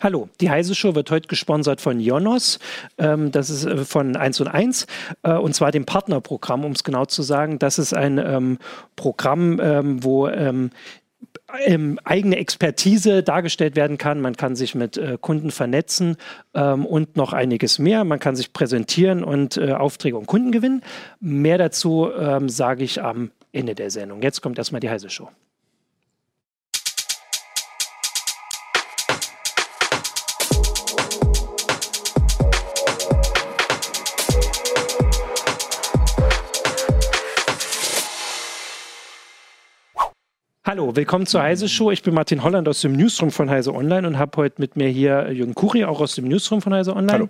Hallo, die Heise Show wird heute gesponsert von Jonos. Ähm, das ist äh, von 1 und 1 äh, und zwar dem Partnerprogramm, um es genau zu sagen. Das ist ein ähm, Programm, ähm, wo ähm, ähm, eigene Expertise dargestellt werden kann. Man kann sich mit äh, Kunden vernetzen ähm, und noch einiges mehr. Man kann sich präsentieren und äh, Aufträge und Kunden gewinnen. Mehr dazu ähm, sage ich am Ende der Sendung. Jetzt kommt erstmal die Heise Show. Hallo, willkommen zur Heise Show. Ich bin Martin Holland aus dem Newsroom von Heise Online und habe heute mit mir hier Jürgen Kuri, auch aus dem Newsroom von Heise Online. Hallo.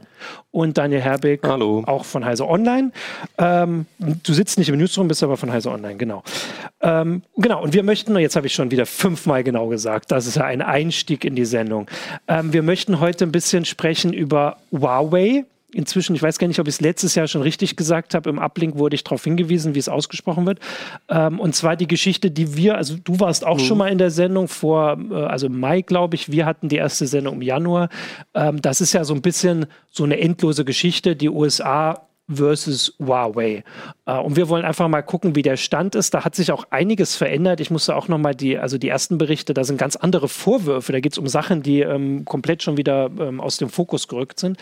Und Daniel Herbig, Hallo. auch von Heise Online. Ähm, du sitzt nicht im Newsroom, bist aber von Heise Online, genau. Ähm, genau, und wir möchten, jetzt habe ich schon wieder fünfmal genau gesagt, das ist ja ein Einstieg in die Sendung. Ähm, wir möchten heute ein bisschen sprechen über Huawei inzwischen, ich weiß gar nicht, ob ich es letztes Jahr schon richtig gesagt habe, im Uplink wurde ich darauf hingewiesen, wie es ausgesprochen wird. Ähm, und zwar die Geschichte, die wir, also du warst auch mhm. schon mal in der Sendung vor, äh, also Mai, glaube ich, wir hatten die erste Sendung im Januar. Ähm, das ist ja so ein bisschen so eine endlose Geschichte. Die USA versus Huawei. Äh, und wir wollen einfach mal gucken, wie der Stand ist. Da hat sich auch einiges verändert. Ich musste auch nochmal die, also die ersten Berichte, da sind ganz andere Vorwürfe. Da geht es um Sachen, die ähm, komplett schon wieder ähm, aus dem Fokus gerückt sind.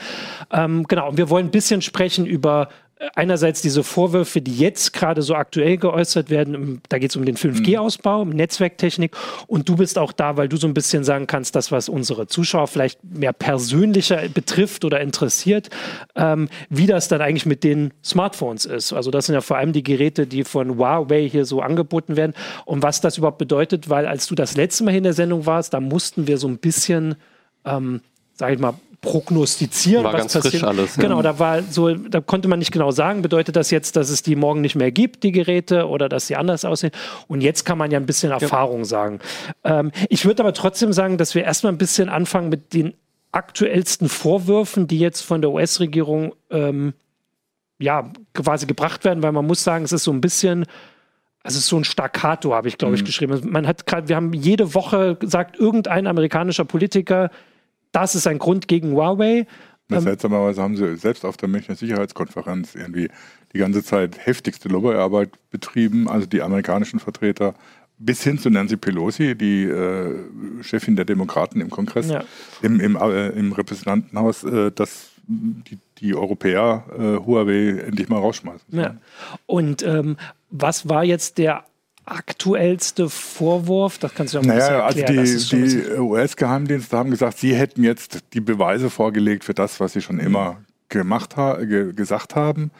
Ähm, genau, und wir wollen ein bisschen sprechen über einerseits diese Vorwürfe, die jetzt gerade so aktuell geäußert werden, da geht es um den 5G-Ausbau, mhm. Netzwerktechnik und du bist auch da, weil du so ein bisschen sagen kannst, das, was unsere Zuschauer vielleicht mehr persönlicher betrifft oder interessiert, ähm, wie das dann eigentlich mit den Smartphones ist. Also das sind ja vor allem die Geräte, die von Huawei hier so angeboten werden und was das überhaupt bedeutet, weil als du das letzte Mal in der Sendung warst, da mussten wir so ein bisschen, ähm, sag ich mal, prognostizieren, war was passiert. Alles, ja. Genau, da war so, da konnte man nicht genau sagen, bedeutet das jetzt, dass es die morgen nicht mehr gibt, die Geräte, oder dass sie anders aussehen. Und jetzt kann man ja ein bisschen Erfahrung ja. sagen. Ähm, ich würde aber trotzdem sagen, dass wir erstmal ein bisschen anfangen mit den aktuellsten Vorwürfen, die jetzt von der US-Regierung ähm, ja quasi gebracht werden, weil man muss sagen, es ist so ein bisschen also es ist so ein Staccato, habe ich, glaube ich, mhm. geschrieben. Man hat gerade, wir haben jede Woche gesagt, irgendein amerikanischer Politiker das ist ein Grund gegen Huawei. Ähm, seltsamerweise haben sie selbst auf der Münchner Sicherheitskonferenz irgendwie die ganze Zeit heftigste Lobbyarbeit betrieben, also die amerikanischen Vertreter bis hin zu Nancy Pelosi, die äh, Chefin der Demokraten im Kongress, ja. im, im, äh, im Repräsentantenhaus, äh, dass die, die Europäer äh, Huawei endlich mal rausschmeißen. Ja. Und ähm, was war jetzt der aktuellste Vorwurf? Das kannst du ja mal naja, also erklären. Die, die US-Geheimdienste haben gesagt, sie hätten jetzt die Beweise vorgelegt für das, was sie schon immer gemacht ha ge gesagt haben.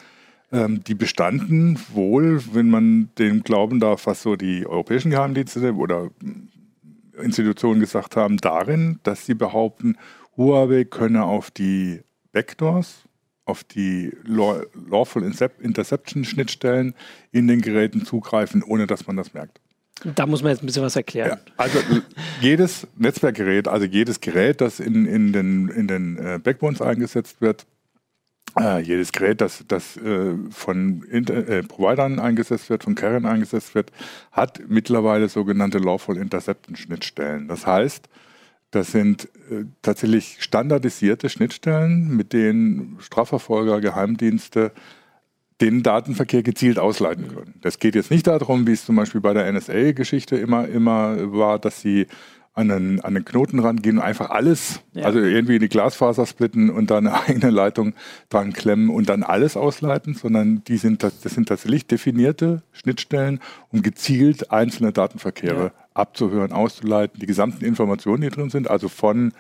Ähm, die bestanden wohl, wenn man dem glauben darf, was so die europäischen Geheimdienste oder Institutionen gesagt haben, darin, dass sie behaupten, Huawei könne auf die Backdoors, auf die Lawful Interception Schnittstellen in den Geräten zugreifen, ohne dass man das merkt. Da muss man jetzt ein bisschen was erklären. Ja, also jedes Netzwerkgerät, also jedes Gerät, das in, in den, in den äh, Backbones eingesetzt wird, äh, jedes Gerät, das, das äh, von Inter äh, Providern eingesetzt wird, von Carriern eingesetzt wird, hat mittlerweile sogenannte Lawful Interception Schnittstellen. Das heißt, das sind äh, tatsächlich standardisierte Schnittstellen, mit denen Strafverfolger, Geheimdienste den Datenverkehr gezielt ausleiten können. Das geht jetzt nicht darum, wie es zum Beispiel bei der NSA-Geschichte immer, immer war, dass sie an einen, an den Knoten rangehen und einfach alles, ja. also irgendwie die Glasfaser splitten und dann eine eigene Leitung dran klemmen und dann alles ausleiten, sondern die sind, das sind tatsächlich definierte Schnittstellen, um gezielt einzelne Datenverkehre ja. Abzuhören, auszuleiten, die gesamten Informationen, die drin sind, also von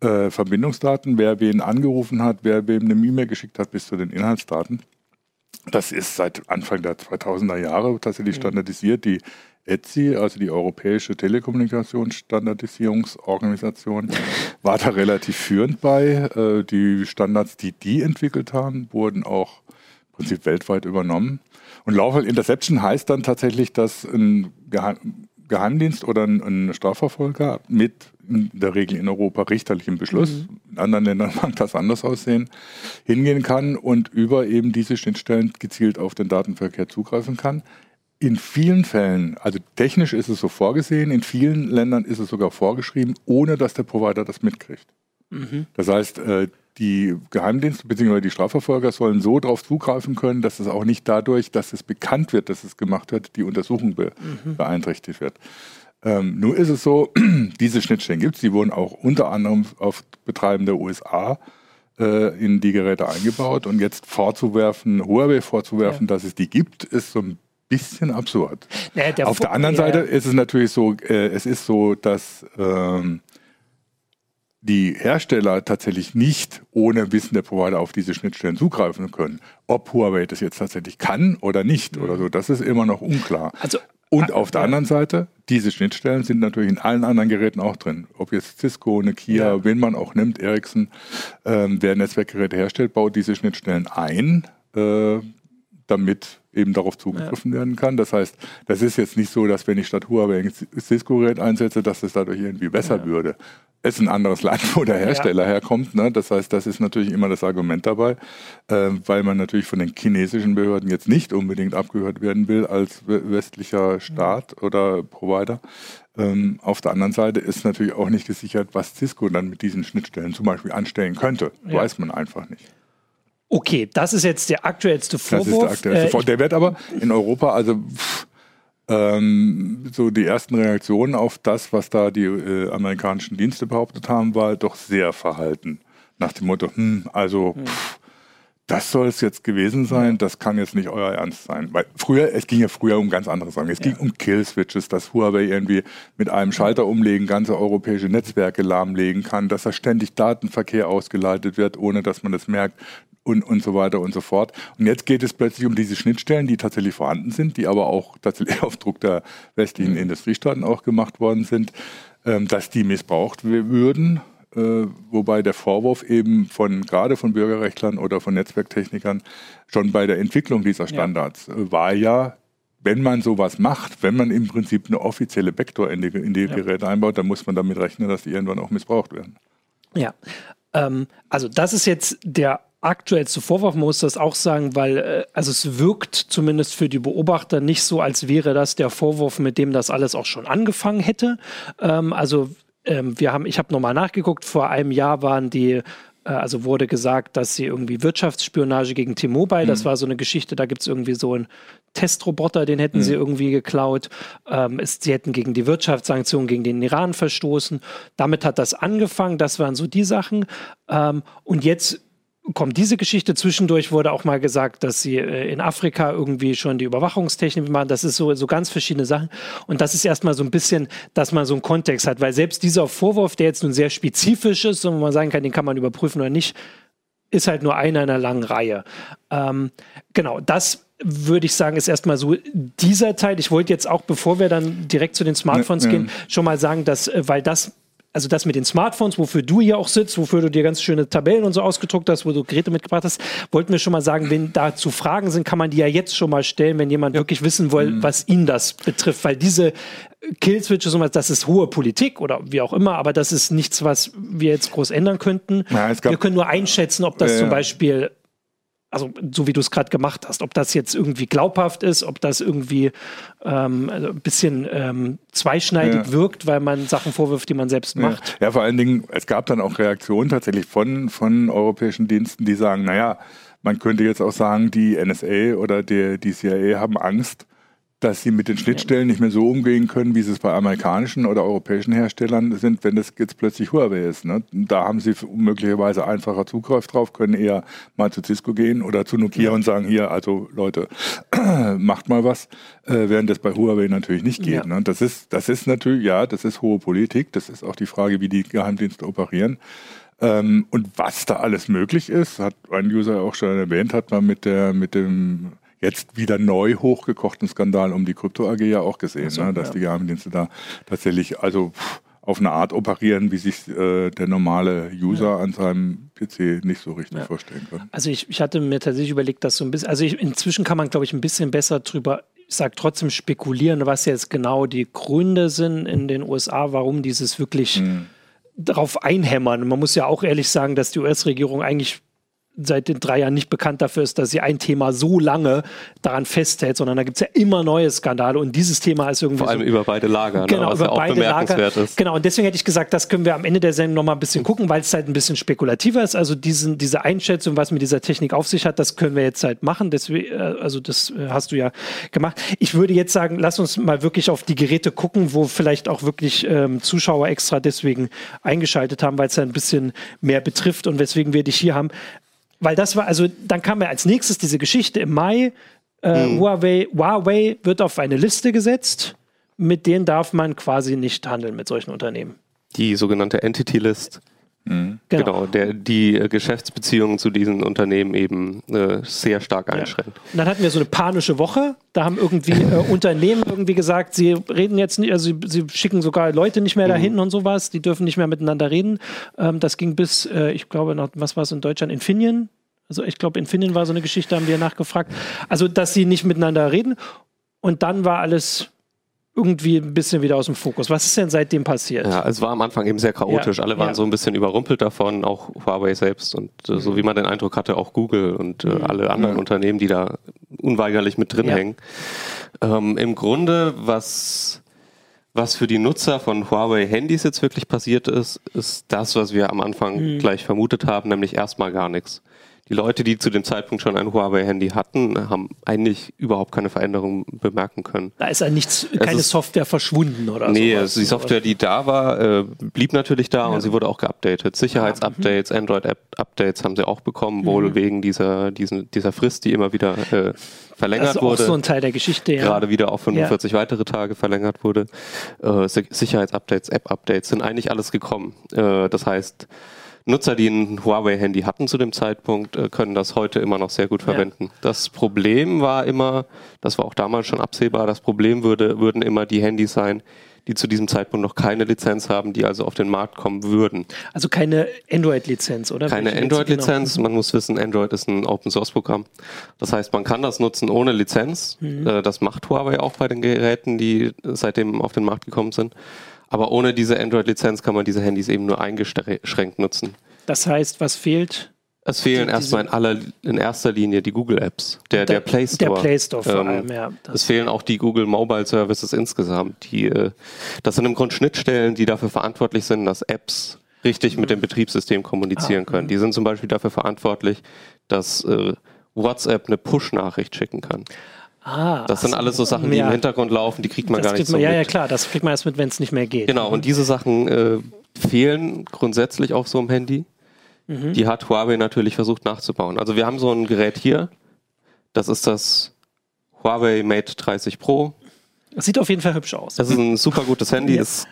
äh, Verbindungsdaten, wer wen angerufen hat, wer wem eine E-Mail geschickt hat, bis zu den Inhaltsdaten. Das ist seit Anfang der 2000er Jahre tatsächlich mhm. standardisiert. Die ETSI, also die Europäische Telekommunikationsstandardisierungsorganisation, war da relativ führend bei. Äh, die Standards, die die entwickelt haben, wurden auch im Prinzip weltweit übernommen. Und Lawful Interception heißt dann tatsächlich, dass ein Geheimdienst oder ein Strafverfolger mit in der Regel in Europa richterlichem Beschluss, mhm. in anderen Ländern mag das anders aussehen, hingehen kann und über eben diese Schnittstellen gezielt auf den Datenverkehr zugreifen kann. In vielen Fällen, also technisch ist es so vorgesehen, in vielen Ländern ist es sogar vorgeschrieben, ohne dass der Provider das mitkriegt. Mhm. Das heißt, äh, die Geheimdienste bzw. die Strafverfolger sollen so darauf zugreifen können, dass es auch nicht dadurch, dass es bekannt wird, dass es gemacht wird, die Untersuchung be mhm. beeinträchtigt wird. Ähm, nur ist es so, diese Schnittstellen gibt es, die wurden auch unter anderem auf Betreiben der USA äh, in die Geräte eingebaut und jetzt vorzuwerfen, Huawei vorzuwerfen, ja. dass es die gibt, ist so ein bisschen absurd. Naja, auf der anderen ja. Seite ist es natürlich so, äh, es ist so, dass ähm, die Hersteller tatsächlich nicht ohne Wissen der Provider auf diese Schnittstellen zugreifen können. Ob Huawei das jetzt tatsächlich kann oder nicht mhm. oder so, das ist immer noch unklar. Also, und auf der anderen Seite, diese Schnittstellen sind natürlich in allen anderen Geräten auch drin. Ob jetzt Cisco, eine Kia, ja. wen man auch nimmt, Ericsson, ähm, wer Netzwerkgeräte herstellt, baut diese Schnittstellen ein, äh, damit eben darauf zugegriffen ja. werden kann. Das heißt, das ist jetzt nicht so, dass wenn ich statt Huawei ein Cisco-Gerät einsetze, dass es dadurch irgendwie besser ja. würde. Es ist ein anderes Land, wo der Hersteller ja. herkommt. Ne? Das heißt, das ist natürlich immer das Argument dabei, äh, weil man natürlich von den chinesischen Behörden jetzt nicht unbedingt abgehört werden will als westlicher Staat oder Provider. Ähm, auf der anderen Seite ist natürlich auch nicht gesichert, was Cisco dann mit diesen Schnittstellen zum Beispiel anstellen könnte. Weiß man einfach nicht. Okay, das ist jetzt der aktuellste Vorwurf. Das ist der aktuellste äh, Vorwurf. Der wird aber in Europa, also pff, ähm, so die ersten Reaktionen auf das, was da die äh, amerikanischen Dienste behauptet haben, war doch sehr verhalten. Nach dem Motto, hm, also hm. Pff, das soll es jetzt gewesen sein, das kann jetzt nicht euer Ernst sein. Weil früher, es ging ja früher um ganz andere Sachen. Es ja. ging um Kill-Switches, dass Huawei irgendwie mit einem Schalter umlegen ganze europäische Netzwerke lahmlegen kann, dass da ständig Datenverkehr ausgeleitet wird, ohne dass man das merkt und, und so weiter und so fort. Und jetzt geht es plötzlich um diese Schnittstellen, die tatsächlich vorhanden sind, die aber auch tatsächlich auf Druck der westlichen mhm. Industriestaaten auch gemacht worden sind, ähm, dass die missbraucht würden. Äh, wobei der Vorwurf eben von gerade von Bürgerrechtlern oder von Netzwerktechnikern schon bei der Entwicklung dieser Standards ja. Äh, war ja, wenn man sowas macht, wenn man im Prinzip eine offizielle Backdoor in die, in die ja. Geräte einbaut, dann muss man damit rechnen, dass die irgendwann auch missbraucht werden. Ja, ähm, also das ist jetzt der aktuellste Vorwurf, man muss das auch sagen, weil äh, also es wirkt zumindest für die Beobachter nicht so, als wäre das der Vorwurf, mit dem das alles auch schon angefangen hätte. Ähm, also ähm, wir haben, ich habe nochmal nachgeguckt, vor einem Jahr waren die äh, also wurde gesagt, dass sie irgendwie Wirtschaftsspionage gegen T-Mobile, mhm. das war so eine Geschichte, da gibt es irgendwie so einen Testroboter, den hätten mhm. sie irgendwie geklaut. Ähm, es, sie hätten gegen die Wirtschaftssanktionen gegen den Iran verstoßen. Damit hat das angefangen, das waren so die Sachen. Ähm, und jetzt kommt diese Geschichte. Zwischendurch wurde auch mal gesagt, dass sie äh, in Afrika irgendwie schon die Überwachungstechnik machen. Das ist so, so ganz verschiedene Sachen. Und das ist erstmal so ein bisschen, dass man so einen Kontext hat, weil selbst dieser Vorwurf, der jetzt nun sehr spezifisch ist und man sagen kann, den kann man überprüfen oder nicht, ist halt nur einer in einer langen Reihe. Ähm, genau, das würde ich sagen, ist erstmal so dieser Teil. Ich wollte jetzt auch, bevor wir dann direkt zu den Smartphones ja, ja. gehen, schon mal sagen, dass, äh, weil das also das mit den Smartphones, wofür du hier auch sitzt, wofür du dir ganz schöne Tabellen und so ausgedruckt hast, wo du Geräte mitgebracht hast, wollten wir schon mal sagen, wenn dazu Fragen sind, kann man die ja jetzt schon mal stellen, wenn jemand ja. wirklich wissen will, mhm. was ihn das betrifft, weil diese Killswitches, das ist hohe Politik oder wie auch immer, aber das ist nichts, was wir jetzt groß ändern könnten. Ja, wir können nur einschätzen, ob das äh, zum Beispiel also so wie du es gerade gemacht hast, ob das jetzt irgendwie glaubhaft ist, ob das irgendwie ähm, also ein bisschen ähm, zweischneidig ja. wirkt, weil man Sachen vorwirft, die man selbst macht. Ja. ja, vor allen Dingen, es gab dann auch Reaktionen tatsächlich von, von europäischen Diensten, die sagen, naja, man könnte jetzt auch sagen, die NSA oder die, die CIA haben Angst, dass sie mit den Schnittstellen nicht mehr so umgehen können, wie sie es bei amerikanischen oder europäischen Herstellern sind, wenn das jetzt plötzlich Huawei ist. Ne? Da haben sie möglicherweise einfacher Zugriff drauf, können eher mal zu Cisco gehen oder zu Nokia ja. und sagen, hier, also Leute, macht mal was, äh, während das bei Huawei natürlich nicht geht. Ja. Ne? Das, ist, das ist natürlich, ja, das ist hohe Politik, das ist auch die Frage, wie die Geheimdienste operieren. Ähm, und was da alles möglich ist, hat ein User auch schon erwähnt, hat man mit der, mit dem jetzt wieder neu hochgekochten Skandal um die Krypto AG ja auch gesehen, so, ne, dass ja. die Geheimdienste da tatsächlich also auf eine Art operieren, wie sich äh, der normale User ja. an seinem PC nicht so richtig ja. vorstellen kann. Also ich, ich hatte mir tatsächlich überlegt, dass so ein bisschen, also ich, inzwischen kann man, glaube ich, ein bisschen besser drüber ich sage trotzdem spekulieren, was jetzt genau die Gründe sind in den USA, warum dieses wirklich mhm. darauf einhämmern. Man muss ja auch ehrlich sagen, dass die US-Regierung eigentlich seit den drei Jahren nicht bekannt dafür ist, dass sie ein Thema so lange daran festhält, sondern da gibt es ja immer neue Skandale und dieses Thema ist irgendwie. Vor allem so, über beide Lager, ne? genau, was über ja auch beide bemerkenswert Lager. ist. Genau, und deswegen hätte ich gesagt, das können wir am Ende der Sendung nochmal ein bisschen gucken, weil es halt ein bisschen spekulativer ist. Also diesen, diese Einschätzung, was mit dieser Technik auf sich hat, das können wir jetzt halt machen. Deswegen, äh, also das äh, hast du ja gemacht. Ich würde jetzt sagen, lass uns mal wirklich auf die Geräte gucken, wo vielleicht auch wirklich ähm, Zuschauer extra deswegen eingeschaltet haben, weil es ja ein bisschen mehr betrifft und weswegen wir dich hier haben. Weil das war, also dann kam ja als nächstes diese Geschichte im Mai. Äh, Mhm. Huawei, Huawei wird auf eine Liste gesetzt, mit denen darf man quasi nicht handeln mit solchen Unternehmen. Die sogenannte Entity List. Genau, der, die äh, Geschäftsbeziehungen zu diesen Unternehmen eben äh, sehr stark einschränkt. Und dann hatten wir so eine panische Woche. Da haben irgendwie äh, Unternehmen irgendwie gesagt, sie reden jetzt nicht, also sie, sie schicken sogar Leute nicht mehr dahin und sowas. Die dürfen nicht mehr miteinander reden. Ähm, das ging bis, äh, ich glaube, nach, was war es in Deutschland? Infineon? Also ich glaube, Infineon war so eine Geschichte, haben wir nachgefragt. Also, dass sie nicht miteinander reden. Und dann war alles irgendwie ein bisschen wieder aus dem Fokus. Was ist denn seitdem passiert? Ja, es war am Anfang eben sehr chaotisch. Ja, Alle waren ja. so ein bisschen überrumpelt davon, auch Huawei selbst und äh, so wie man den Eindruck hatte, auch Google und äh, alle anderen Unternehmen, die da unweigerlich mit drin Ja. hängen. Ähm, Im Grunde, was, was für die Nutzer von Huawei-Handys jetzt wirklich passiert ist, ist das, was wir am Anfang gleich vermutet haben, nämlich erstmal gar nichts. Die Leute, die zu dem Zeitpunkt schon ein Huawei-Handy hatten, haben eigentlich überhaupt keine Veränderung bemerken können. Da ist ja nichts, keine ist- Software verschwunden oder Nee, sowas. also die Software, die da war, äh, blieb natürlich da und sie wurde auch geupdatet. Sicherheitsupdates, Mhm. Android-Updates haben sie auch bekommen, wohl wegen dieser, diesen, dieser Frist, die immer wieder äh, verlängert Das ist auch wurde. so ein Teil der Geschichte, ja. Gerade wieder auf 45 weitere Tage verlängert wurde. Äh, Si- Sicherheitsupdates, App-Updates sind eigentlich alles gekommen. Äh, das heißt, Nutzer, die ein Huawei-Handy hatten zu dem Zeitpunkt, äh, können das heute immer noch sehr gut Ja. verwenden. Das Problem war immer, das war auch damals schon absehbar, das Problem würde, würden immer die Handys sein, die zu diesem Zeitpunkt noch keine Lizenz haben, die also auf den Markt kommen würden. Also keine Android-Lizenz, oder? Keine Android-Lizenz. Genau. Man muss wissen, Android ist ein Open-Source-Programm. Das heißt, man kann das nutzen ohne Lizenz. Mhm. Äh, Das macht Huawei auch bei den Geräten, die seitdem auf den Markt gekommen sind. Aber ohne diese Android-Lizenz kann man diese Handys eben nur eingeschränkt nutzen. Das heißt, was fehlt? Es fehlen erstmal in, aller, in erster Linie die Google-Apps, der, der, Play Store. Der Play Store vor Ähm, allem, ja. Es fehlen auch die Google Mobile Services insgesamt. Die, äh, das sind im Grunde Schnittstellen, die dafür verantwortlich sind, dass Apps richtig mit dem Betriebssystem kommunizieren Ah, können. Die sind zum Beispiel dafür verantwortlich, dass äh, WhatsApp eine Push-Nachricht schicken kann. Ah, Das sind alles so Sachen, die ja. im Hintergrund laufen, die kriegt man das gar nicht man, so Ja, mit. ja, klar, das kriegt man erst mit, wenn es nicht mehr geht. Genau, und diese Sachen äh, fehlen grundsätzlich auf so einem Handy. Mhm. Die hat Huawei natürlich versucht nachzubauen. Also wir haben so ein Gerät hier, das ist das Huawei Mate 30 Pro. Das sieht auf jeden Fall hübsch aus. Das ist ein super gutes Handy, Ja. ist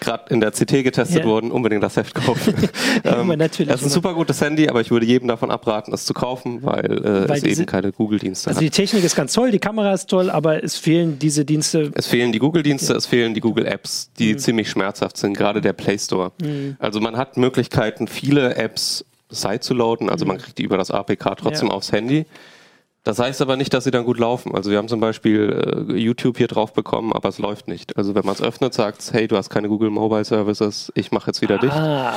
gerade in der CT getestet Ja. worden, unbedingt das Heft kaufen. Immer natürlich, Das ist ein super gutes Handy, aber ich würde jedem davon abraten, es zu kaufen, weil, äh, Weil es diese- eben keine Google-Dienste Also hat. die Technik ist ganz toll, die Kamera ist toll, aber es fehlen diese Dienste. Es fehlen die Google-Dienste, es fehlen die Google-Apps, die Mhm. ziemlich schmerzhaft sind, gerade der Play Store. Also man hat Möglichkeiten, viele Apps sidezuloaden, also Mhm. man kriegt die über das APK trotzdem aufs Handy. Das heißt aber nicht, dass sie dann gut laufen. Also wir haben zum Beispiel äh, YouTube hier drauf bekommen, aber es läuft nicht. Also wenn man es öffnet, sagt es, hey, du hast keine Google Mobile Services, ich mache jetzt wieder dicht. Ah,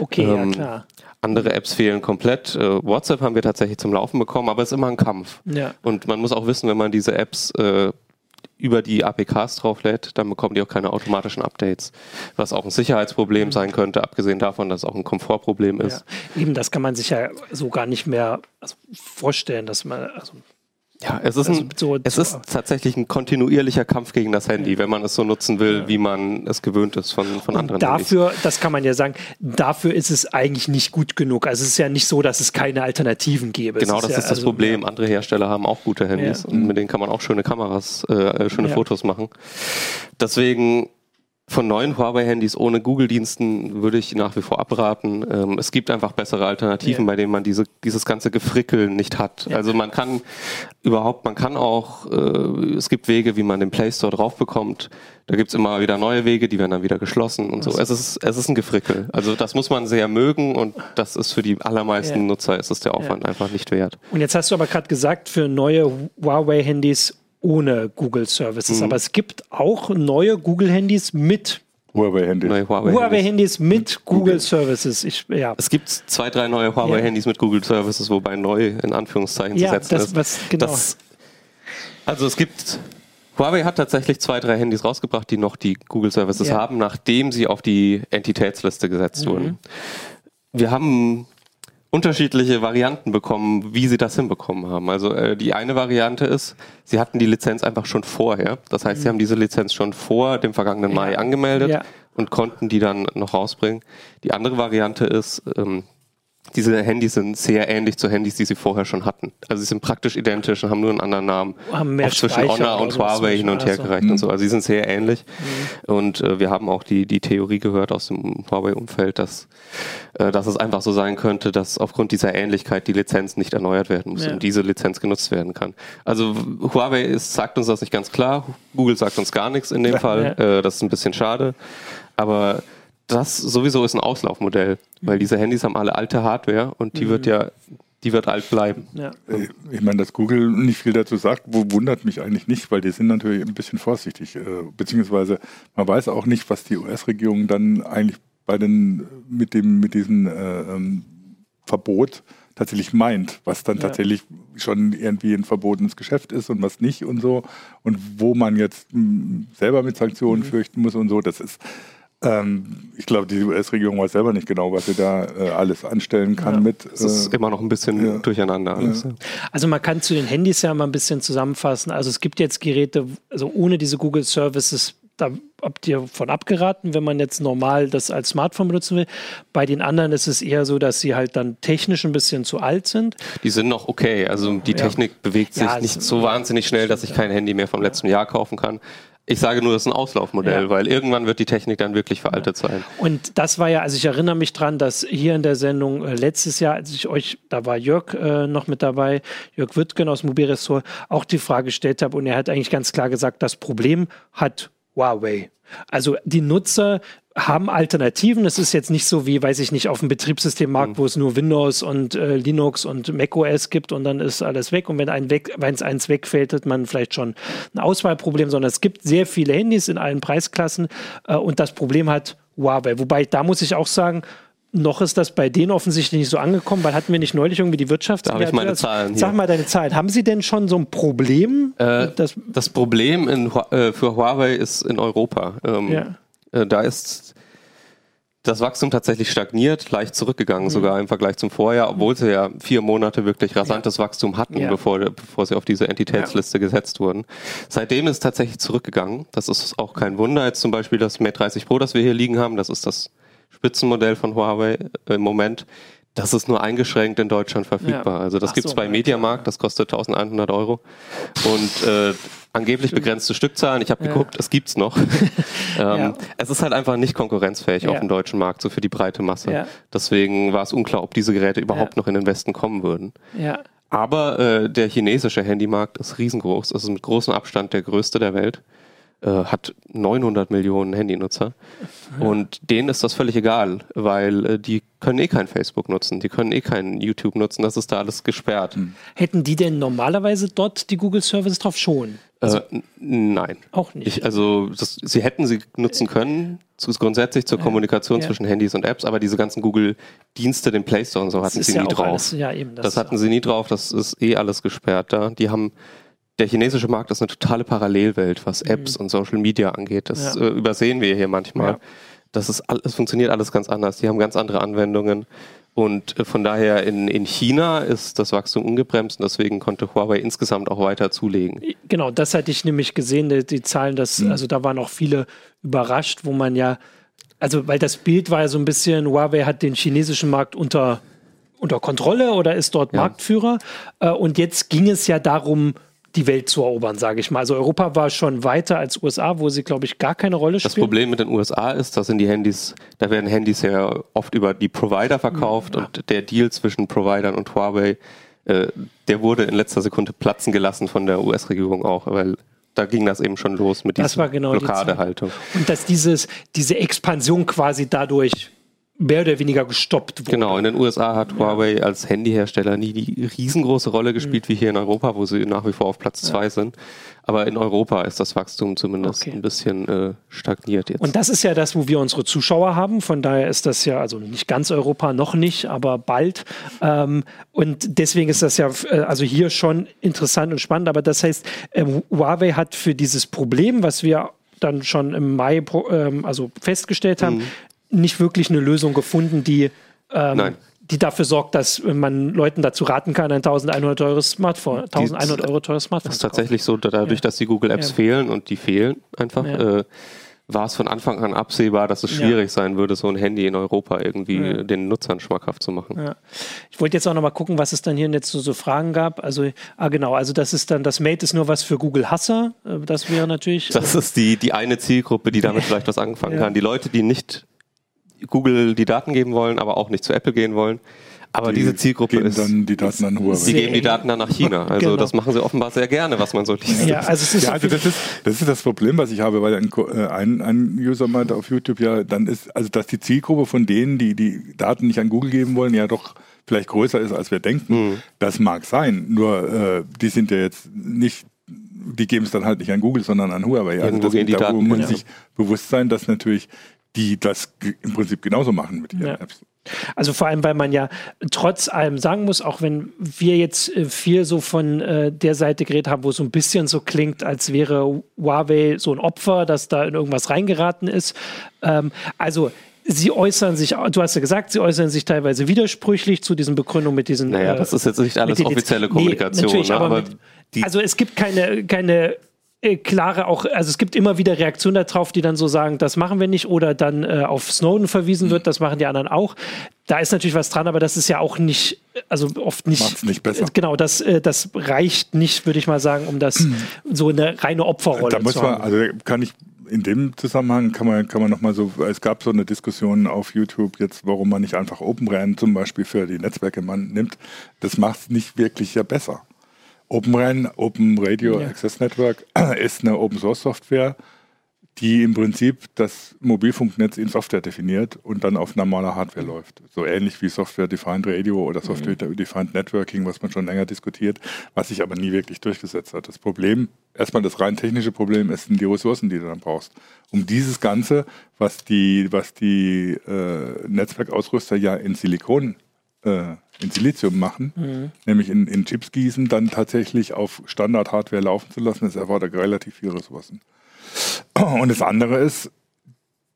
okay, Ähm, ja klar. Andere Apps fehlen komplett. Äh, WhatsApp haben wir tatsächlich zum Laufen bekommen, aber es ist immer ein Kampf. Ja. Und man muss auch wissen, wenn man diese Apps äh, über die APKs drauflädt, dann bekommen die auch keine automatischen Updates. Was auch ein. Sicherheitsproblem sein könnte, abgesehen davon, dass es auch ein Komfortproblem Ja. ist. Eben, das kann man sich ja so gar nicht mehr also, vorstellen, dass man. Also, Ja, es ist, Also ein, so- es ist tatsächlich ein kontinuierlicher Kampf gegen das Handy, wenn man es so nutzen will, wie man es gewöhnt ist von, von anderen Handys. dafür, das kann man ja sagen, dafür ist es eigentlich nicht gut genug. Also es ist ja nicht so, dass es keine Alternativen gäbe. Genau, es das ja, ist das also, Problem. Andere Hersteller haben auch gute Handys Ja. und mit denen kann man auch schöne Kameras, äh, schöne Ja. Fotos machen. Deswegen von neuen Huawei-Handys ohne Google-Diensten würde ich nach wie vor abraten. Ähm, es gibt einfach bessere Alternativen, Ja. bei denen man diese, dieses ganze Gefrickel nicht hat. Ja. Also man kann überhaupt, man kann auch, äh, es gibt Wege, wie man den Play Store drauf bekommt. Da gibt's immer wieder neue Wege, die werden dann wieder geschlossen und so. Es ist, es ist ein Gefrickel. Also das muss man sehr mögen und das ist für die allermeisten Ja. Nutzer ist es der Aufwand einfach nicht wert. Und jetzt hast du aber gerade gesagt, für neue Huawei-Handys ohne Google Services. Mhm. Aber es gibt auch neue Google-Handys mit Huawei-Handys. Huawei-Handys Huawei mit Google Services. Ich, ja. Es gibt zwei, drei neue Huawei-Handys ja. mit Google Services, wobei neu in Anführungszeichen ja, zu setzen das, ist. Was, genau. Das, also es gibt Huawei hat tatsächlich zwei, drei Handys rausgebracht, die noch die Google Services ja. haben, nachdem sie auf die Entitätsliste gesetzt mhm. wurden. Wir haben unterschiedliche Varianten bekommen, wie sie das hinbekommen haben. Also äh, die eine Variante ist, sie hatten die Lizenz einfach schon vorher. Das heißt, mhm. sie haben diese Lizenz schon vor dem vergangenen ja. Mai angemeldet ja. und konnten die dann noch rausbringen. Die andere Variante ist, ähm, diese Handys sind sehr ähnlich zu Handys, die sie vorher schon hatten. Also sie sind praktisch identisch und haben nur einen anderen Namen. Haben mehr auch zwischen Honor und Huawei hin und her gereicht mhm. und so. Also sie sind sehr ähnlich. Mhm. Und äh, wir haben auch die, die Theorie gehört aus dem Huawei-Umfeld, dass, äh, dass es einfach so sein könnte, dass aufgrund dieser Ähnlichkeit die Lizenz nicht erneuert werden muss ja. und diese Lizenz genutzt werden kann. Also Huawei ist, sagt uns das nicht ganz klar. Google sagt uns gar nichts in dem ja, Fall. Ja. Äh, das ist ein bisschen schade. Aber das sowieso ist ein Auslaufmodell, weil diese Handys haben alle alte Hardware und die mhm. wird ja, die wird alt bleiben. Ja. Äh, ich meine, dass Google nicht viel dazu sagt, wundert mich eigentlich nicht, weil die sind natürlich ein bisschen vorsichtig. Äh, beziehungsweise man weiß auch nicht, was die US-Regierung dann eigentlich bei den, mit dem, mit diesem äh, ähm, Verbot tatsächlich meint, was dann ja. tatsächlich schon irgendwie ein verbotenes Geschäft ist und was nicht und so und wo man jetzt mh, hm, selber mit Sanktionen mhm. fürchten muss und so. Das ist ähm, ich glaube, die US-Regierung weiß selber nicht genau, was sie da äh, alles anstellen kann ja. mit. Es ist äh, immer noch ein bisschen ja. durcheinander alles. Ja. Also man kann zu den Handys ja mal ein bisschen zusammenfassen. Also es gibt jetzt Geräte, also ohne diese Google Services, da habt ihr von abgeraten, wenn man jetzt normal das als Smartphone benutzen will. Bei den anderen ist es eher so, dass sie halt dann technisch ein bisschen zu alt sind. Die sind noch okay. Also die Technik bewegt sich nicht so wahnsinnig schnell, dass ich kein Handy mehr vom letzten Jahr kaufen kann. Ich sage nur, das ist ein Auslaufmodell, ja. weil irgendwann wird die Technik dann wirklich veraltet ja. sein. Und das war ja, also ich erinnere mich dran, dass hier in der Sendung äh, letztes Jahr, als ich euch, da war Jörg äh, noch mit dabei, Jörg Wittgen aus Mobilressort, auch die Frage gestellt habe und er hat eigentlich ganz klar gesagt, das Problem hat Huawei. Also die Nutzer haben Alternativen. Es ist jetzt nicht so wie, weiß ich nicht, auf dem Betriebssystemmarkt, mhm. wo es nur Windows und äh, Linux und macOS gibt und dann ist alles weg. Und wenn ein weg, wenn es eins wegfällt, hat man vielleicht schon ein Auswahlproblem, sondern es gibt sehr viele Handys in allen Preisklassen äh, und das Problem hat Huawei. Wobei, da muss ich auch sagen, noch ist das bei denen offensichtlich nicht so angekommen, weil hatten wir nicht neulich irgendwie die Wirtschaft. Da habe ich meine Zahlen. Hier. Sag mal deine Zahlen. Haben Sie denn schon so ein Problem? Äh, das, das, Problem in, äh, für Huawei ist in Europa. Ähm, ja. äh, da ist das Wachstum tatsächlich stagniert, leicht zurückgegangen mhm. sogar im Vergleich zum Vorjahr, obwohl sie ja vier Monate wirklich rasantes ja. Wachstum hatten, ja. bevor, bevor sie auf diese Entitätsliste ja. gesetzt wurden. Seitdem ist es tatsächlich zurückgegangen. Das ist auch kein Wunder. Jetzt zum Beispiel das Mate 30 Pro, das wir hier liegen haben, das ist das Spitzenmodell von Huawei im Moment. Das ist nur eingeschränkt in Deutschland verfügbar. Ja. Also das Ach gibt's so, bei Mediamarkt, das kostet 1100 Euro. Und äh, angeblich begrenzte Stückzahlen. Ich habe ja. geguckt, es gibt's noch. ähm, ja. Es ist halt einfach nicht konkurrenzfähig auf dem deutschen Markt, so für die breite Masse. Deswegen war es unklar, ob diese Geräte überhaupt noch in den Westen kommen würden. Aber äh, der chinesische Handymarkt ist riesengroß. Es ist mit großem Abstand der größte der Welt. Äh, hat 900 Millionen Handynutzer. Ja. Und denen ist das völlig egal, weil äh, die können eh kein Facebook nutzen, die können eh kein YouTube nutzen, das ist da alles gesperrt. Hm. Hätten die denn normalerweise dort die Google Services drauf schon? Also, äh, nein. Auch nicht. Ich, also das, sie hätten sie nutzen können, zu, grundsätzlich zur ja. Kommunikation ja. zwischen Handys und Apps, aber diese ganzen Google-Dienste, den Play Store und so hatten sie nie drauf. Alles, ja, eben, das, das hatten sie nie drauf, das ist eh alles gesperrt da. Die haben der chinesische Markt ist eine totale Parallelwelt, was mhm. Apps mhm. und Social Media angeht. Das ja. äh, übersehen wir hier manchmal. Ja. Das ist alles funktioniert alles ganz anders. Die haben ganz andere Anwendungen. Und äh, von daher in, in China ist das Wachstum ungebremst und deswegen konnte Huawei insgesamt auch weiter zulegen. Genau, das hatte ich nämlich gesehen, die, die Zahlen, dass, mhm. also da waren auch viele überrascht, wo man ja, also weil das Bild war ja so ein bisschen, Huawei hat den chinesischen Markt unter, unter Kontrolle oder ist dort ja. Marktführer. Äh, und jetzt ging es ja darum, die Welt zu erobern, sage ich mal. Also Europa war schon weiter als USA, wo sie, glaube ich, gar keine Rolle spielen. Das Problem mit den USA ist, dass in die Handys, da werden Handys ja oft über die Provider verkauft ja. und der Deal zwischen Providern und Huawei, äh, der wurde in letzter Sekunde platzen gelassen von der US-Regierung auch, weil da ging das eben schon los mit dieser genau Blockadehaltung. Die und dass dieses, diese Expansion quasi dadurch mehr oder weniger gestoppt wurde. Genau, in den USA hat Huawei als Handyhersteller nie die riesengroße Rolle gespielt, mhm. wie hier in Europa, wo sie nach wie vor auf Platz ja. zwei sind. Aber in Europa ist das Wachstum zumindest okay. ein bisschen äh, stagniert jetzt. Und das ist ja das, wo wir unsere Zuschauer haben. Von daher ist das ja, also nicht ganz Europa, noch nicht, aber bald. Ähm, und deswegen ist das ja, äh, also hier schon interessant und spannend. Aber das heißt, äh, Huawei hat für dieses Problem, was wir dann schon im Mai ähm, also festgestellt haben, mhm. Nicht wirklich eine Lösung gefunden, die ähm, die dafür sorgt, dass man Leuten dazu raten kann, ein 1100 teures Smartphone, 1100 Euro teures Smartphone Das ist tatsächlich so, dadurch, ja. dass die Google Apps ja. fehlen und die fehlen einfach, ja. äh, war es von Anfang an absehbar, dass es schwierig sein würde, so ein Handy in Europa irgendwie den Nutzern schmackhaft zu machen. Ich wollte jetzt auch nochmal gucken, was es dann hier jetzt so, so Fragen gab. Also, ah genau, also das ist dann, das Mate ist nur was für Google Hasser. Äh, das wäre natürlich. Das ist die, die eine Zielgruppe, die damit vielleicht was anfangen kann. Die Leute, die nicht Google die Daten geben wollen, aber auch nicht zu Apple gehen wollen. Aber die diese Zielgruppe geben ist. dann die Daten an Huawei. Sie geben die Daten dann nach China. Also genau. das machen sie offenbar sehr gerne, was man so liest. Ja, also, es ist, ja, also das, ist das ist das Problem, was ich habe, weil ein, äh, ein, ein User meinte auf YouTube ja, dann ist, also dass die Zielgruppe von denen, die die Daten nicht an Google geben wollen, ja doch vielleicht größer ist, als wir denken. Mhm. Das mag sein. Nur äh, die sind ja jetzt nicht die geben es dann halt nicht an Google, sondern an Huawei. Also das, da muss man ja. sich bewusst sein, dass natürlich die das im Prinzip genauso machen mit ihren ja. Apps. Also vor allem, weil man ja trotz allem sagen muss, auch wenn wir jetzt äh, viel so von äh, der Seite geredet haben, wo es so ein bisschen so klingt, als wäre Huawei so ein Opfer, das da in irgendwas reingeraten ist. Ähm, also Sie äußern sich, du hast ja gesagt, sie äußern sich teilweise widersprüchlich zu diesen Begründungen mit diesen. Naja, das ist jetzt nicht alles offizielle Kommunikation. Nee, ne, aber, aber mit, also es gibt keine, keine äh, klare auch, also es gibt immer wieder Reaktionen darauf, die dann so sagen, das machen wir nicht oder dann äh, auf Snowden verwiesen wird, das machen die anderen auch. Da ist natürlich was dran, aber das ist ja auch nicht, also oft nicht. Macht's nicht besser. Genau, das, äh, das reicht nicht, würde ich mal sagen, um das so eine reine Opferrolle da muss zu man, haben. Also kann ich in dem Zusammenhang kann man, kann man nochmal so, es gab so eine Diskussion auf YouTube jetzt, warum man nicht einfach OpenRAN zum Beispiel für die Netzwerke man nimmt. Das macht es nicht wirklich ja besser. OpenRAN, Open Radio ja. Access Network, ist eine Open Source Software, die im Prinzip das Mobilfunknetz in Software definiert und dann auf normaler Hardware läuft. So ähnlich wie Software-Defined Radio oder mhm. Software-Defined Networking, was man schon länger diskutiert, was sich aber nie wirklich durchgesetzt hat. Das Problem, erstmal das rein technische Problem, ist, sind die Ressourcen, die du dann brauchst. Um dieses Ganze, was die, was die äh, Netzwerkausrüster ja in Silikon äh, in Silizium machen, mhm. nämlich in, in Chips gießen, dann tatsächlich auf Standard-Hardware laufen zu lassen, das erfordert relativ viel Ressourcen. Und das andere ist,